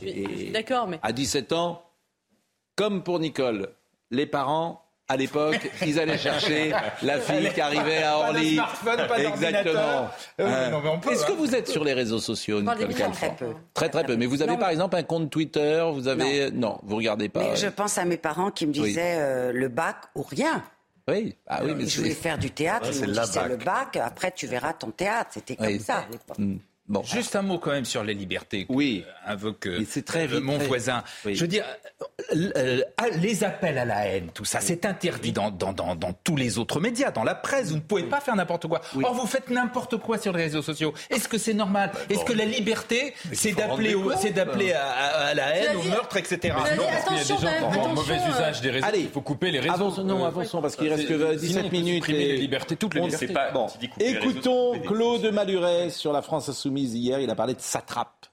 D'accord, mais. à 17 ans, comme pour Nicole, les parents. À l'époque, *laughs* ils allaient chercher la fille qui arrivait à Pas de Orly. smartphone, pas Exactement. Euh, Hein. non, peut, Est-ce que hein. vous êtes sur les réseaux sociaux, Nicole très peu. Très très peu. Mais vous avez Non, par mais- exemple un compte Twitter, vous avez non, vous regardez pas. Mais je pense à mes parents qui me Oui. disaient euh, le bac ou rien. Oui, ah oui, mais je voulais c'est- faire du théâtre, ils c'est me la disaient bac. le bac, après tu verras ton théâtre. C'était comme Oui. ça à l'époque. Hmm. Bon. Juste un mot quand même sur les libertés. Oui. Que invoque c'est très euh, mon voisin. Je veux dire, euh, les appels à la haine, tout ça, c'est interdit dans, dans, dans, dans, tous les autres médias, dans la presse. Vous ne pouvez pas faire n'importe quoi. Or, vous faites n'importe quoi sur les réseaux sociaux. Est-ce que c'est normal Est-ce que la liberté, c'est d'appeler, c'est d'appeler à, à, la haine, au meurtre, etc. Mais non, parce qu'il y a des gens qui ont mauvais usage des réseaux. Allez, il faut couper les réseaux. Avançons, non, avançons, parce qu'il reste que 17 minutes. Les libertés, toutes les libertés. Pas, bon. Écoutons Claude Maluret sur la France Insoumise hier. Il a parlé de satrape.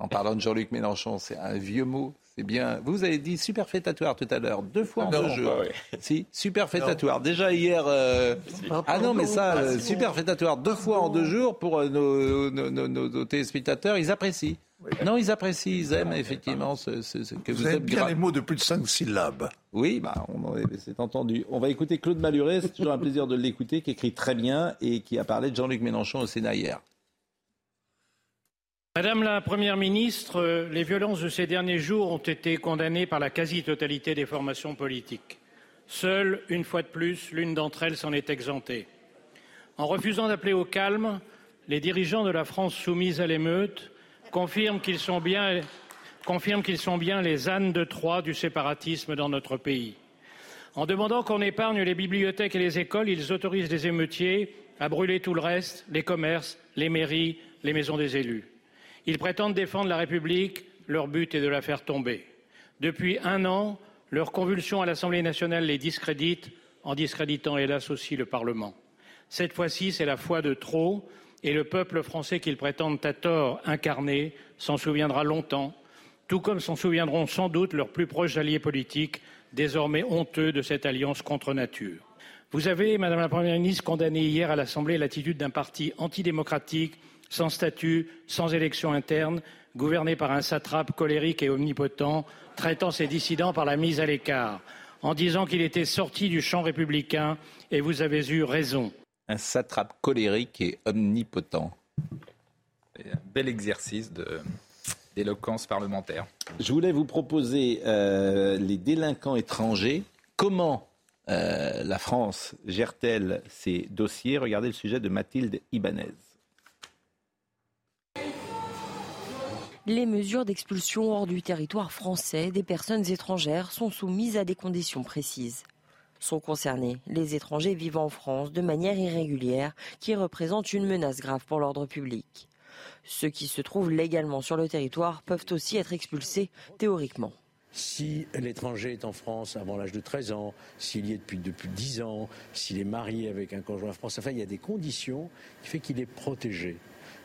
En parlant de Jean-Luc Mélenchon, c'est un vieux mot. C'est bien. Vous avez dit superfétatoire tout à l'heure, deux fois en deux jours. Si, superfétatoire. Déjà hier. Euh... Ah non, mais ça, euh, superfétatoire, deux fois en deux jours pour euh, nos, nos, nos, nos, téléspectateurs, ils apprécient. Non, ils apprécient, ils aiment effectivement ce, ce, ce que vous, vous êtes bien les mots de plus de cinq syllabes. Oui, bah, c'est entendu. On va écouter Claude Maluret, c'est toujours un plaisir de l'écouter, qui écrit très bien et qui a parlé de Jean-Luc Mélenchon au Sénat hier. Madame la Première ministre, les violences de ces derniers jours ont été condamnées par la quasi-totalité des formations politiques. Seule, une fois de plus, l'une d'entre elles s'en est exemptée. En refusant d'appeler au calme, les dirigeants de la France soumise à l'émeute confirment qu'ils sont bien, confirment qu'ils sont bien les ânes de Troie du séparatisme dans notre pays. En demandant qu'on épargne les bibliothèques et les écoles, ils autorisent les émeutiers à brûler tout le reste, les commerces, les mairies, les maisons des élus. Ils prétendent défendre la République, leur but est de la faire tomber. Depuis un an, leur convulsion à l'Assemblée nationale les discrédite, en discréditant hélas aussi le Parlement. Cette fois-ci, c'est la foi de trop, et le peuple français qu'ils prétendent à tort incarner s'en souviendra longtemps, tout comme s'en souviendront sans doute leurs plus proches alliés politiques, désormais honteux de cette alliance contre nature. Vous avez, Madame la Première ministre, condamné hier à l'Assemblée l'attitude d'un parti antidémocratique sans statut, sans élection interne, gouverné par un satrape colérique et omnipotent, traitant ses dissidents par la mise à l'écart, en disant qu'il était sorti du champ républicain, et vous avez eu raison. Un satrape colérique et omnipotent. un bel exercice d'éloquence parlementaire. Je voulais vous proposer euh, les délinquants étrangers. Comment euh, la France gère-t-elle ces dossiers? Regardez le sujet de Mathilde Ibanez. Les mesures d'expulsion hors du territoire français des personnes étrangères sont soumises à des conditions précises. Sont concernés les étrangers vivant en France de manière irrégulière qui représentent une menace grave pour l'ordre public. Ceux qui se trouvent légalement sur le territoire peuvent aussi être expulsés théoriquement. Si l'étranger est en France avant l'âge de 13 ans, s'il y est depuis, depuis 10 ans, s'il est marié avec un conjoint français, enfin il y a des conditions qui font qu'il est protégé.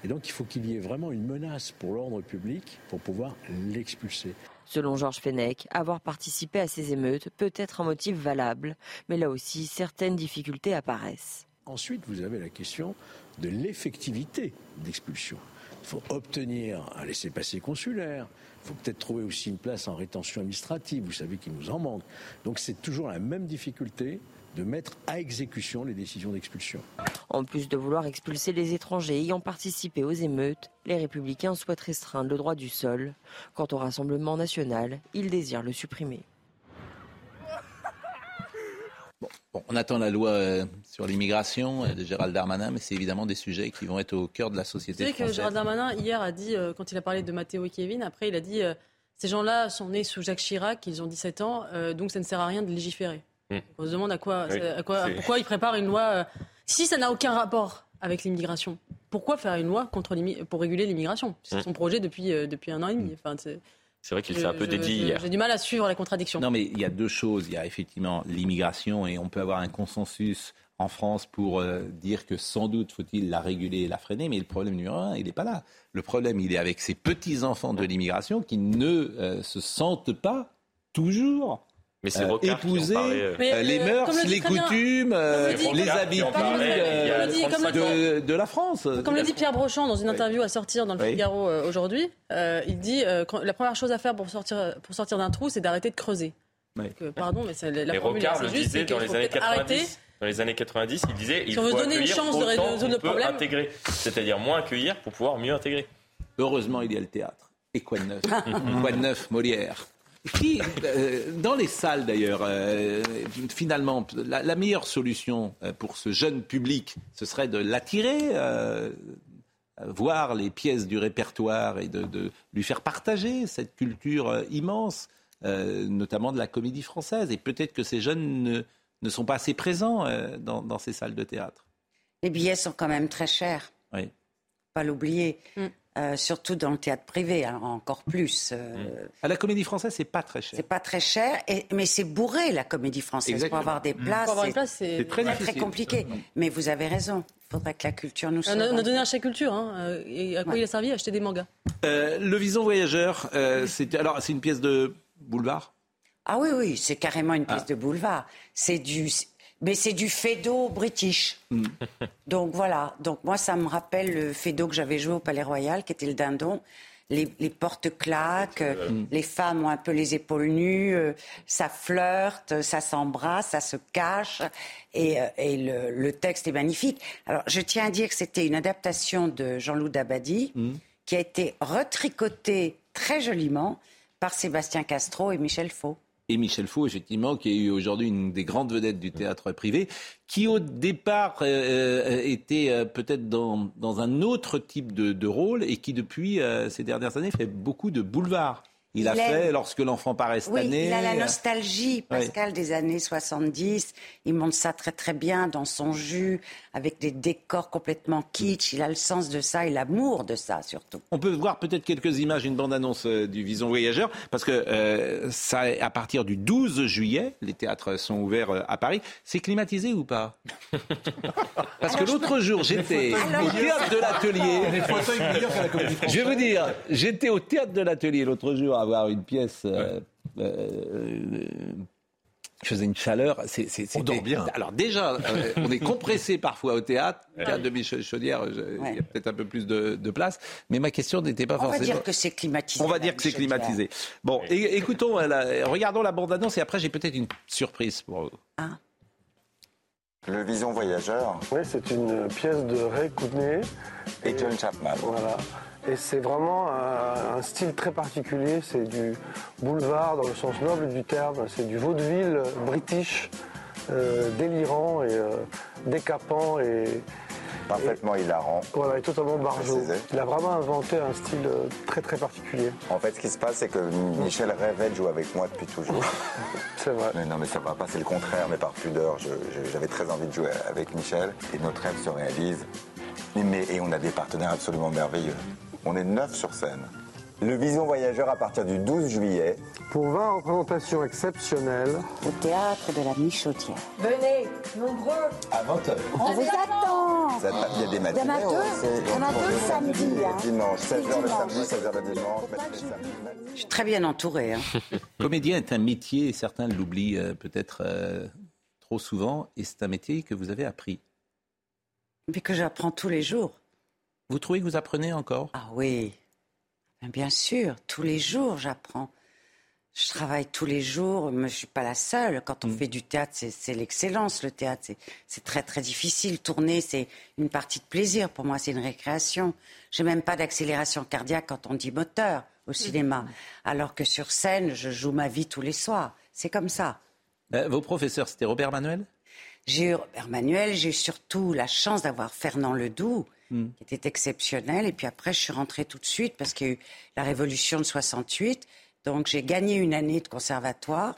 Et donc il faut qu'il y ait vraiment une menace pour l'ordre public pour pouvoir l'expulser. Selon Georges Fenech, avoir participé à ces émeutes peut être un motif valable, mais là aussi certaines difficultés apparaissent. Ensuite, vous avez la question de l'effectivité d'expulsion. Il faut obtenir un laissez-passer consulaire. Il faut peut-être trouver aussi une place en rétention administrative. Vous savez qu'il nous en manque. Donc c'est toujours la même difficulté de mettre à exécution les décisions d'expulsion. En plus de vouloir expulser les étrangers ayant participé aux émeutes, les républicains souhaitent restreindre le droit du sol. Quant au Rassemblement national, ils désirent le supprimer. Bon, on attend la loi euh, sur l'immigration de Gérald Darmanin, mais c'est évidemment des sujets qui vont être au cœur de la société. C'est vrai que Gérald Darmanin, hier, a dit, euh, quand il a parlé de Mathéo et Kevin, après, il a dit euh, ces gens-là sont nés sous Jacques Chirac, ils ont 17 ans, donc ça ne sert à rien de légiférer. Hmm. On se demande à quoi, à quoi pourquoi il prépare une loi. Euh, si ça n'a aucun rapport avec l'immigration, pourquoi faire une loi contre pour réguler l'immigration? C'est hmm. son projet depuis, euh, depuis un an et demi. Enfin, c'est vrai qu'il s'est un peu dédié hier. J'ai du mal à suivre la contradiction. Non, mais il y a deux choses. Il y a effectivement l'immigration et on peut avoir un consensus en France pour euh, dire que sans doute faut-il la réguler et la freiner, mais le problème numéro un, il n'est pas là. Le problème, il est avec ces petits-enfants de l'immigration qui ne se sentent pas toujours mais c'est euh, épouser euh, euh, les mœurs, les coutumes, les habitudes de, la France. Comme le dit Pierre Brochand dans une interview à sortir dans le Figaro aujourd'hui, il dit que la première chose à faire pour sortir, pour sortir d'un trou, c'est d'arrêter de creuser. pardon, mais c'est la, la Rocard le disait dans les années 90. Dans les années 90, il disait il faut donner une chance de résoudre le problème, intégrer, c'est-à-dire moins accueillir pour pouvoir mieux intégrer. Heureusement, il y a le théâtre. Et quoi de neuf? *laughs* Quoi de neuf, Molière? Qui, euh, dans les salles d'ailleurs, euh, finalement, la, meilleure solution euh, pour ce jeune public, ce serait de l'attirer voir les pièces du répertoire et de, lui faire partager cette culture immense, notamment de la comédie française. Et peut-être que ces jeunes ne, sont pas assez présents dans, ces salles de théâtre. Les billets sont quand même très chers. Oui. Pas l'oublier. Mm. Euh, surtout dans le théâtre privé, hein, encore plus. Euh, mm. À la comédie française, c'est pas très cher. C'est pas très cher, mais c'est bourré la comédie française. Pour avoir des places, c'est très, très, compliqué. Mais vous avez raison. Il faudrait que la culture nous sauve. On a, donné un chèque culture. Hein, et à quoi il a servi Acheter des mangas. Euh, le Vison Voyageur, c'est alors c'est une pièce de boulevard? Ah oui, oui, c'est carrément une pièce ah. de boulevard. C'est du mais c'est du Fedo british. Mm. *laughs* Donc voilà. Donc moi, ça me rappelle le Fedo que j'avais joué au Palais Royal, qui était le dindon. Les, portes claquent, mm. les femmes ont un peu les épaules nues, euh, ça flirte, ça s'embrasse, ça se cache, et, euh, le, texte est magnifique. Alors, je tiens à dire que c'était une adaptation de Jean-Loup Dabadi, mm. qui a été retricotée très joliment par Sébastien Castro et Michel Faux et Michel Faux, effectivement, qui est aujourd'hui une des grandes vedettes du théâtre privé, qui au départ euh, euh, était euh, peut-être dans, dans, un autre type de, de, rôle et qui depuis ces dernières années fait beaucoup de boulevard. Il, a fait lorsque l'enfant paraît cette oui, année. Il a la nostalgie, Pascal, des années 70. Il montre ça très très bien dans son jus, avec des décors complètement kitsch. Il a le sens de ça et l'amour de ça surtout. On peut voir peut-être quelques images, une bande-annonce euh, du Vison Voyageur, parce que euh, ça, à partir du 12 juillet, les théâtres sont ouverts euh, à Paris. C'est climatisé ou pas? *laughs* Parce que l'autre jour, j'étais au théâtre de l'atelier. Je vais vous dire, j'étais au théâtre de l'atelier l'autre jour avoir une pièce. Euh, euh, je faisais une chaleur. C'est, on dort bien. Alors déjà, euh, on est compressé *laughs* parfois au théâtre. Théâtre de Michel Chaudière, il y a peut-être un peu plus de, place. Mais ma question n'était pas forcément. On va dire que c'est climatisé. On va dire que c'est climatisé. Bon, écoutons, regardons la bande-annonce et après j'ai peut-être une surprise pour vous. Ah. Le Vision Voyageur. Oui, c'est une pièce de Ray Courtney. Et John Chapman. Voilà. Et c'est vraiment un, style très particulier. C'est du boulevard dans le sens noble du terme. C'est du vaudeville british, euh, délirant et euh, décapant et parfaitement hilarant. Voilà, et totalement barjot. Il a vraiment inventé un style euh, très très particulier. En fait, ce qui se passe, c'est que Michel rêvait de jouer avec moi depuis toujours. *laughs* c'est vrai. Mais non, mais ça va pas, c'est le contraire, mais par pudeur. J'avais très envie de jouer avec Michel et notre rêve se réalise. Mais, et on a des partenaires absolument merveilleux. On est neuf sur scène. Le Vision Voyageur à partir du 12 juillet. Pour 20 représentations exceptionnelles. Au théâtre de la Michaudière. Venez, nombreux. À 20h. On vous attend. Il y a des matinées. Il y en a deux, il y en a deux le samedi. Hein. Dimanche, 16h le samedi, 16h le dimanche. Je suis très bien entouré. Hein. *laughs* Comédien est un métier, certains l'oublient euh, peut-être euh, trop souvent, et c'est un métier que vous avez appris. Mais que j'apprends tous les jours. Vous trouvez que vous apprenez encore? Ah oui, bien sûr, tous les jours j'apprends. Je travaille tous les jours, mais je ne suis pas la seule. Quand on mm. fait du théâtre, c'est l'excellence, le théâtre. C'est très, très difficile. Tourner, c'est une partie de plaisir. Pour moi, c'est une récréation. Je n'ai même pas d'accélération cardiaque quand on dit moteur au cinéma. Mm. Alors que sur scène, je joue ma vie tous les soirs. C'est comme ça. Euh, vos professeurs, c'était Robert Manuel? J'ai eu Robert Manuel, j'ai eu surtout la chance d'avoir Fernand Ledoux, Hmm. qui était exceptionnel. Et puis après, je suis rentrée tout de suite parce qu'il y a eu la révolution de 68. Donc j'ai gagné une année de conservatoire.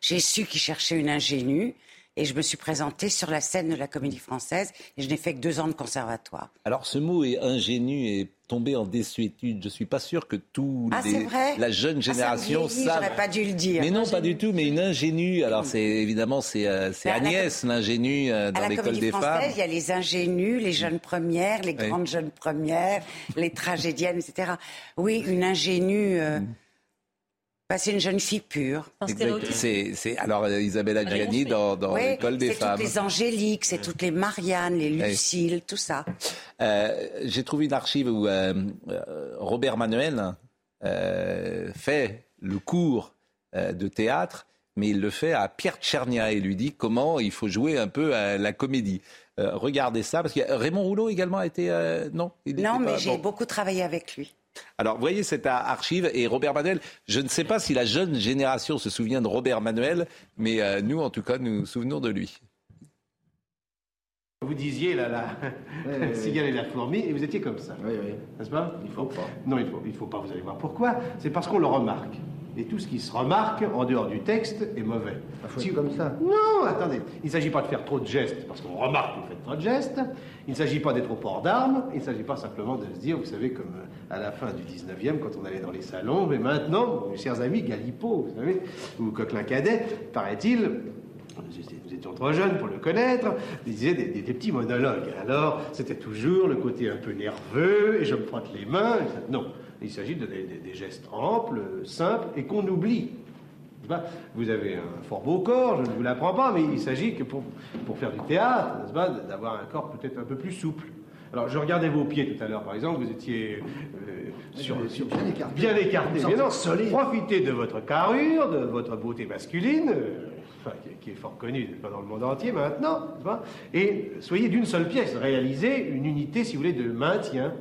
J'ai su qu'il cherchait une ingénue. Et je me suis présentée sur la scène de la comédie française et je n'ai fait que deux ans de conservatoire. Alors ce mot est ingénu et tombé en désuétude. Je ne suis pas sûr que tous ah, les, la jeune génération ah, savent. pas dû le dire. Mais non, pas du tout. Mais une ingénue. Alors c'est évidemment c'est euh, Agnès l'ingénue euh, dans l'école des femmes. Il y a les ingénues, les jeunes premières, les grandes jeunes premières, les tragédiennes, etc. Oui, une ingénue. Euh, mm. Bah, c'est une jeune fille pure. C'est, alors euh, Isabelle Adjani dans, dans l'école des femmes. C'est toutes les Angéliques, c'est toutes les Marianne, les Lucille, tout ça. Euh, j'ai trouvé une archive où euh, Robert Manuel fait le cours de théâtre, mais il le fait à Pierre Tchernia et lui dit comment il faut jouer un peu à la comédie. regardez ça, parce que Raymond Rouleau également a été... non, non, mais j'ai beaucoup travaillé avec lui. Alors, voyez cette archive et Robert Manuel, je ne sais pas si la jeune génération se souvient de Robert Manuel, mais euh, nous, en tout cas, nous nous souvenons de lui. Vous disiez la, la cigale et la fourmi, et vous étiez comme ça. Oui, oui. N'est-ce pas? Il faut pas. Non, il faut, il faut pas, vous allez voir pourquoi. C'est parce qu'on le remarque. Et tout ce qui se remarque en dehors du texte est mauvais. Si comme ça. Non, attendez. Il ne s'agit pas de faire trop de gestes, parce qu'on remarque que vous faites trop de gestes. Il ne s'agit pas d'être au port d'armes. Il ne s'agit pas simplement de se dire, vous savez, comme euh, à la fin du 19e, quand on allait dans les salons, mais maintenant, mes chers amis, Galipo, vous savez, ou Coquelin Cadet, paraît-il, nous étions trop jeunes pour le connaître, il disait des, des- des petits monologues. Alors, c'était toujours le côté un peu nerveux, et je me frotte les mains. Non, il s'agit de des, des- gestes amples, simples, et qu'on oublie. Pas? Vous avez un fort beau corps, je ne vous l'apprends pas, mais il s'agit que pour, pour faire du théâtre, n'est-ce pas, d'avoir un corps peut-être un peu plus souple. Alors, je regardais vos pieds tout à l'heure, par exemple, vous étiez euh, sur, sur- bien écarté. bien écarté. Mais non, solide. profitez de votre carrure, de votre beauté masculine, euh, enfin, qui, est fort connue pas, dans le monde entier maintenant, pas? Et soyez d'une seule pièce, réalisez une unité, si vous voulez, de maintien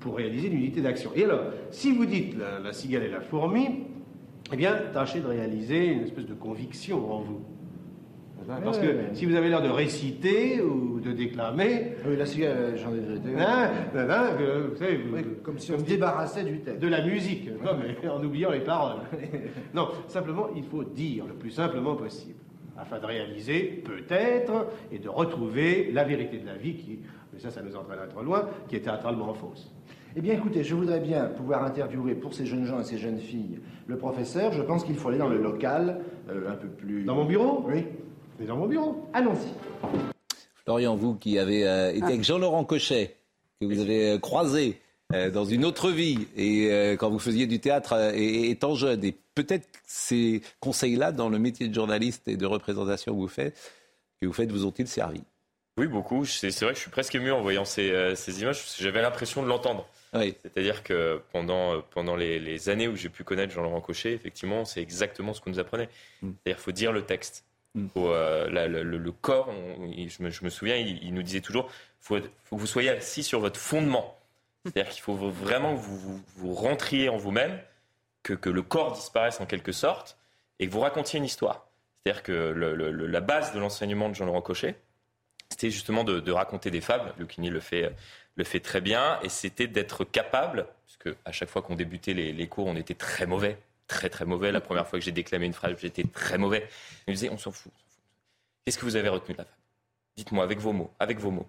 pour réaliser une unité d'action. Et alors, si vous dites la, la cigale et la fourmi, eh bien, tâchez de réaliser une espèce de conviction en vous. Parce que si vous avez l'air de réciter ou de déclamer, Oui, la cigale, euh, j'en ai vérité. Hein, hein, que, vous savez, vous- comme si on se débarrassait du texte. de la musique, en oubliant les paroles. *laughs* non, simplement, il faut dire le plus simplement possible, afin de réaliser, peut-être, et de retrouver la vérité de la vie qui, mais ça, ça nous entraînera trop loin, qui est théâtralement fausse. Eh bien, écoutez, je voudrais bien pouvoir interviewer pour ces jeunes gens et ces jeunes filles le professeur. Je pense qu'il faut aller dans le local, euh, un peu plus. Dans mon bureau Oui. Mais dans mon bureau. Allons-y. Florian, vous qui avez euh, été avec Jean-Laurent Cochet, que vous avez euh, croisé euh, dans une autre vie, et euh, quand vous faisiez du théâtre euh, et, étant jeune, et peut-être ces conseils-là dans le métier de journaliste et de représentation que vous faites, que vous faites vous ont-ils servi? Oui, beaucoup. C'est vrai que je suis presque ému en voyant ces, euh, ces images. parce que J'avais l'impression de l'entendre. C'est-à-dire que pendant, euh, pendant les, les années où j'ai pu connaître Jean-Laurent Cochet, effectivement, c'est exactement ce qu'on nous apprenait. C'est-à-dire qu'il faut dire le texte. Faut, euh, la- le, le corps, on- je, me, je me souviens, il, il nous disait toujours il faut, faut que vous soyez assis sur votre fondement. C'est-à-dire qu'il faut vraiment que vous, vous, vous rentriez en vous-même, que, que le corps disparaisse en quelque sorte, et que vous racontiez une histoire. C'est-à-dire que le- le- le- la base de l'enseignement de Jean-Laurent Cochet, c'était justement de, raconter des fables. Lucchini le fait, le fait très bien, et c'était d'être capable, puisque à chaque fois qu'on débutait les, cours, on était très mauvais, très très mauvais. La première fois que j'ai déclamé une phrase, j'étais très mauvais. Il me disait, on s'en fout. Qu'est-ce que vous avez retenu de la fable? Dites-moi avec vos mots, avec vos mots.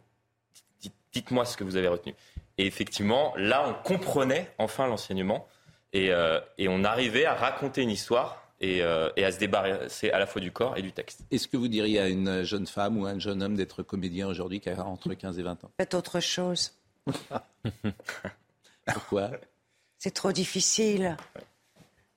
Dites- Dites-moi ce que vous avez retenu. Et effectivement, là, on comprenait enfin l'enseignement et, euh, et on arrivait à raconter une histoire et, euh, et à se débarrasser à la fois du corps et du texte. Est-ce que vous diriez à une jeune femme ou à un jeune homme d'être comédien aujourd'hui qui a entre 15 et 20 ans? Faites autre chose. *laughs* Pourquoi? C'est trop difficile.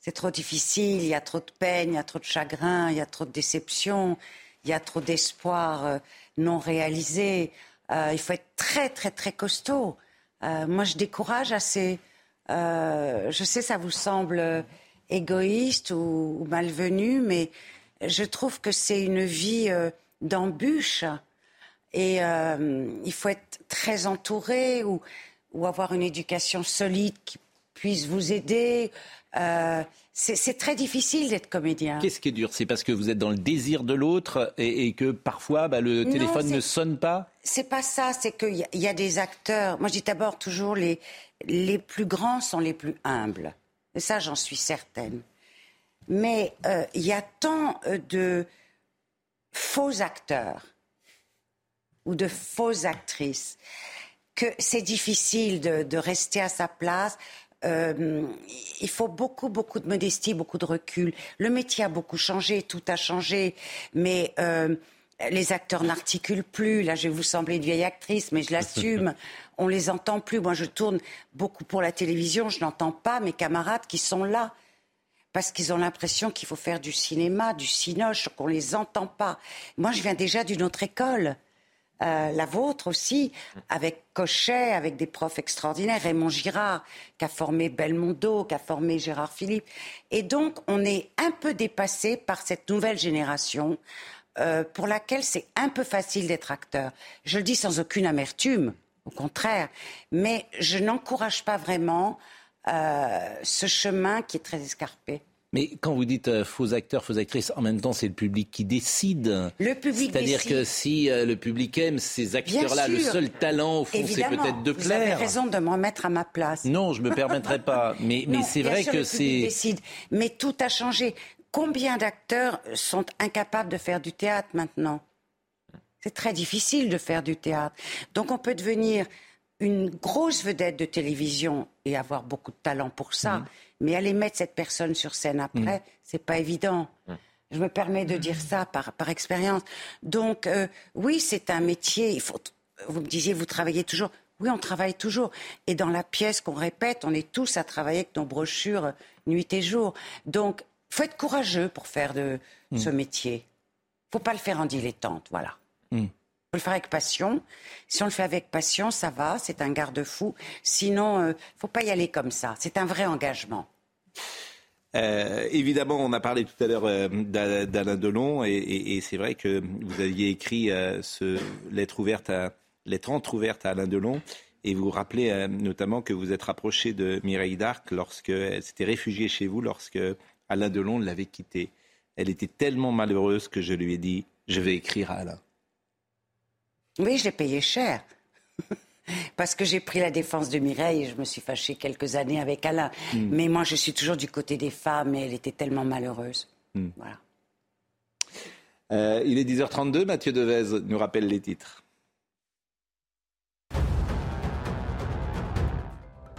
C'est trop difficile. Il y a trop de peine, il y a trop de chagrin, il y a trop de déception, il y a trop d'espoir euh, non réalisé. Euh, il faut être très, très, très costaud. Euh, moi, je décourage assez. Euh, je sais, ça vous semble euh, égoïste ou, ou malvenu, mais je trouve que c'est une vie euh, d'embûches. Et euh, il faut être très entouré ou, ou avoir une éducation solide qui puisse vous aider. Euh, c'est très difficile d'être comédien. Qu'est-ce qui est dur? C'est parce que vous êtes dans le désir de l'autre et, et que parfois bah, le téléphone ne sonne pas? C'est pas ça, c'est qu'il y, a- il y a des acteurs. Moi, je dis d'abord toujours les, les plus grands sont les plus humbles. Ça, j'en suis certaine. Mais euh, il y a tant euh, de faux acteurs ou de fausses actrices que c'est difficile de, rester à sa place. Euh, il faut beaucoup, beaucoup de modestie, beaucoup de recul. Le métier a beaucoup changé, tout a changé, mais les acteurs n'articulent plus. Là, je vais vous sembler une vieille actrice, mais je l'assume. *laughs* On les entend plus. Moi, je tourne beaucoup pour la télévision. Je n'entends pas mes camarades qui sont là parce qu'ils ont l'impression qu'il faut faire du cinéma, du cinoche, qu'on les entend pas. Moi, je viens déjà d'une autre école. Euh, la vôtre aussi, avec Cochet, avec des profs extraordinaires, Raymond Girard, qui a formé Belmondo, qui a formé Gérard Philippe. Et donc, on est un peu dépassé par cette nouvelle génération euh, pour laquelle c'est un peu facile d'être acteur. Je le dis sans aucune amertume, au contraire, mais je n'encourage pas vraiment euh, ce chemin qui est très escarpé. Mais quand vous dites euh, faux acteurs, faux actrices, en même temps, c'est le public qui décide. Le public C'est-à-dire que si euh, le public aime ces acteurs-là, le seul talent, au fond, c'est peut-être de plaire. Vous avez raison de me remettre à ma place. Non, je me permettrai pas. Mais, mais c'est vrai que c'est. Mais tout a changé. Combien d'acteurs sont incapables de faire du théâtre maintenant? C'est très difficile de faire du théâtre. Donc on peut devenir une grosse vedette de télévision et avoir beaucoup de talent pour ça. Mm. Mais aller mettre cette personne sur scène après, mm. c'est pas évident. Mm. Je me permets de dire ça par, par expérience. Donc, euh, oui, c'est un métier. Il faut, vous me disiez, vous travaillez toujours. Oui, on travaille toujours. Et dans la pièce qu'on répète, on est tous à travailler avec nos brochures nuit et jour. Donc, faut être courageux pour faire de ce métier. Il faut pas le faire en dilettante, voilà faut le faire avec passion. Si on le fait avec passion, ça va, c'est un garde-fou. Sinon, ne euh, faut pas y aller comme ça. C'est un vrai engagement. Euh, évidemment, on a parlé tout à l'heure euh, d'Alain Delon et, c'est vrai que vous aviez écrit ce lettre ouverte à lettre entrouverte à Alain Delon et vous vous rappelez notamment que vous êtes rapproché de Mireille Darc lorsqu'elle s'était réfugiée chez vous lorsque Alain Delon l'avait quittée. Elle était tellement malheureuse que je lui ai dit je vais écrire à Alain. Oui, je l'ai payé cher. *laughs* Parce que j'ai pris la défense de Mireille et je me suis fâchée quelques années avec Alain. Hmm. Mais moi, je suis toujours du côté des femmes et elle était tellement malheureuse. Hmm. Voilà. Euh, il est 10h32, Mathieu Devez nous rappelle les titres.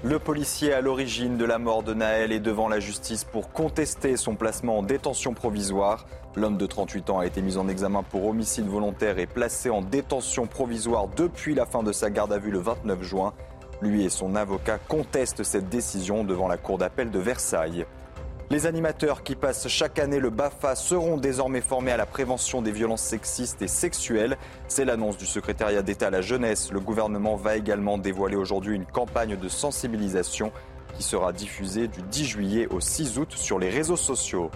Le policier à l'origine de la mort de Naël est devant la justice pour contester son placement en détention provisoire. L'homme de 38 ans a été mis en examen pour homicide volontaire et placé en détention provisoire depuis la fin de sa garde à vue le 29 juin. Lui et son avocat contestent cette décision devant la cour d'appel de Versailles. Les animateurs qui passent chaque année le BAFA seront désormais formés à la prévention des violences sexistes et sexuelles. C'est l'annonce du secrétariat d'État à la jeunesse. Le gouvernement va également dévoiler aujourd'hui une campagne de sensibilisation qui sera diffusée du 10 juillet au 6 août sur les réseaux sociaux.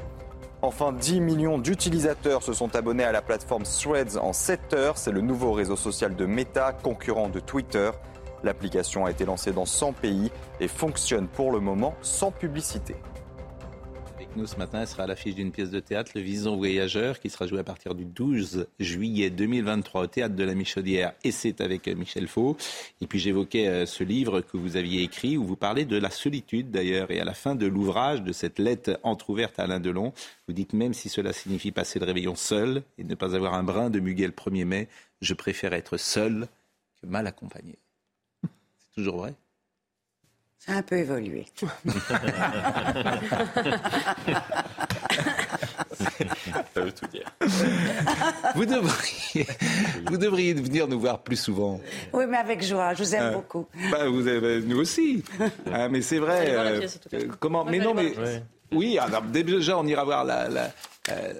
Enfin, 10 millions d'utilisateurs se sont abonnés à la plateforme Threads en 7 heures. C'est le nouveau réseau social de Meta, concurrent de Twitter. L'application a été lancée dans 100 pays et fonctionne pour le moment sans publicité ce matin. Elle sera à l'affiche d'une pièce de théâtre, Le Vison Voyageur, qui sera joué à partir du 12 juillet 2023 au théâtre de la Michaudière. Et c'est avec euh, Michel Faux. Et puis j'évoquais euh, ce livre que vous aviez écrit, où vous parlez de la solitude d'ailleurs. Et à la fin de l'ouvrage, de cette lettre entr'ouverte à Alain Delon, vous dites même si cela signifie passer le réveillon seul et ne pas avoir un brin de muguet le 1er mai, je préfère être seul que mal accompagné. C'est toujours vrai? Ça a un peu évolué. *laughs* Ça veut tout dire. Vous devriez, vous devriez venir nous voir plus souvent. Oui, mais avec joie. Je vous aime euh, beaucoup. Bah, vous avez, nous aussi. Ah, mais c'est vrai. Euh, comment Mais non, mais. Oui, alors, déjà, on ira voir la, il euh,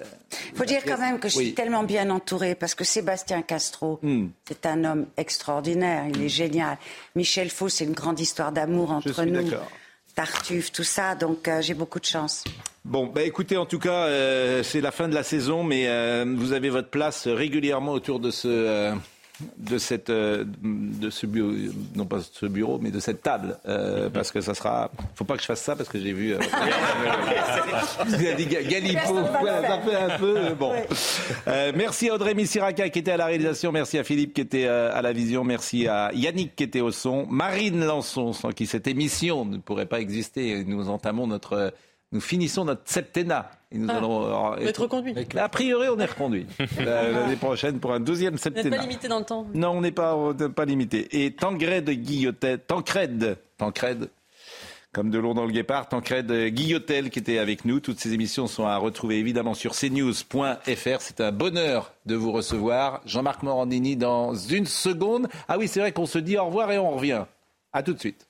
faut dire quand même que je suis tellement bien entourée parce que Sébastien Castro, hmm. c'est un homme extraordinaire, il est génial. Michel Faux, c'est une grande histoire d'amour entre nous. Tartuffe, tout ça, donc euh, j'ai beaucoup de chance. Bon, bah écoutez, en tout cas, euh, c'est la fin de la saison, mais vous avez votre place régulièrement autour de ce de cette euh, de ce bureau, non pas ce bureau, mais de cette table, euh, parce que ça sera. Faut pas que je fasse ça parce que j'ai vu. Euh, *laughs* *laughs* a dit Galipo, ça fait un peu bon. merci à Audrey Missiraka qui était à la réalisation, merci à Philippe qui était à la vision, merci à Yannick qui était au son, Marine Lançon sans qui cette émission ne pourrait pas exister. Nous entamons notre nous finissons notre septennat. Et nous ah, allons être reconduit. A priori, on est reconduit *laughs* l'année prochaine pour un deuxième septennat. Vous n'êtes pas limité dans le temps. Non, on n'est pas, pas limité. Et Tancred Guillotel, Tancred, Tancred, comme de l'eau dans le guépard, Tancred Guillotel qui était avec nous. Toutes ces émissions sont à retrouver évidemment sur cnews.fr. C'est un bonheur de vous recevoir. Jean-Marc Morandini dans une seconde. Ah oui, c'est vrai qu'on se dit au revoir et on revient. À tout de suite.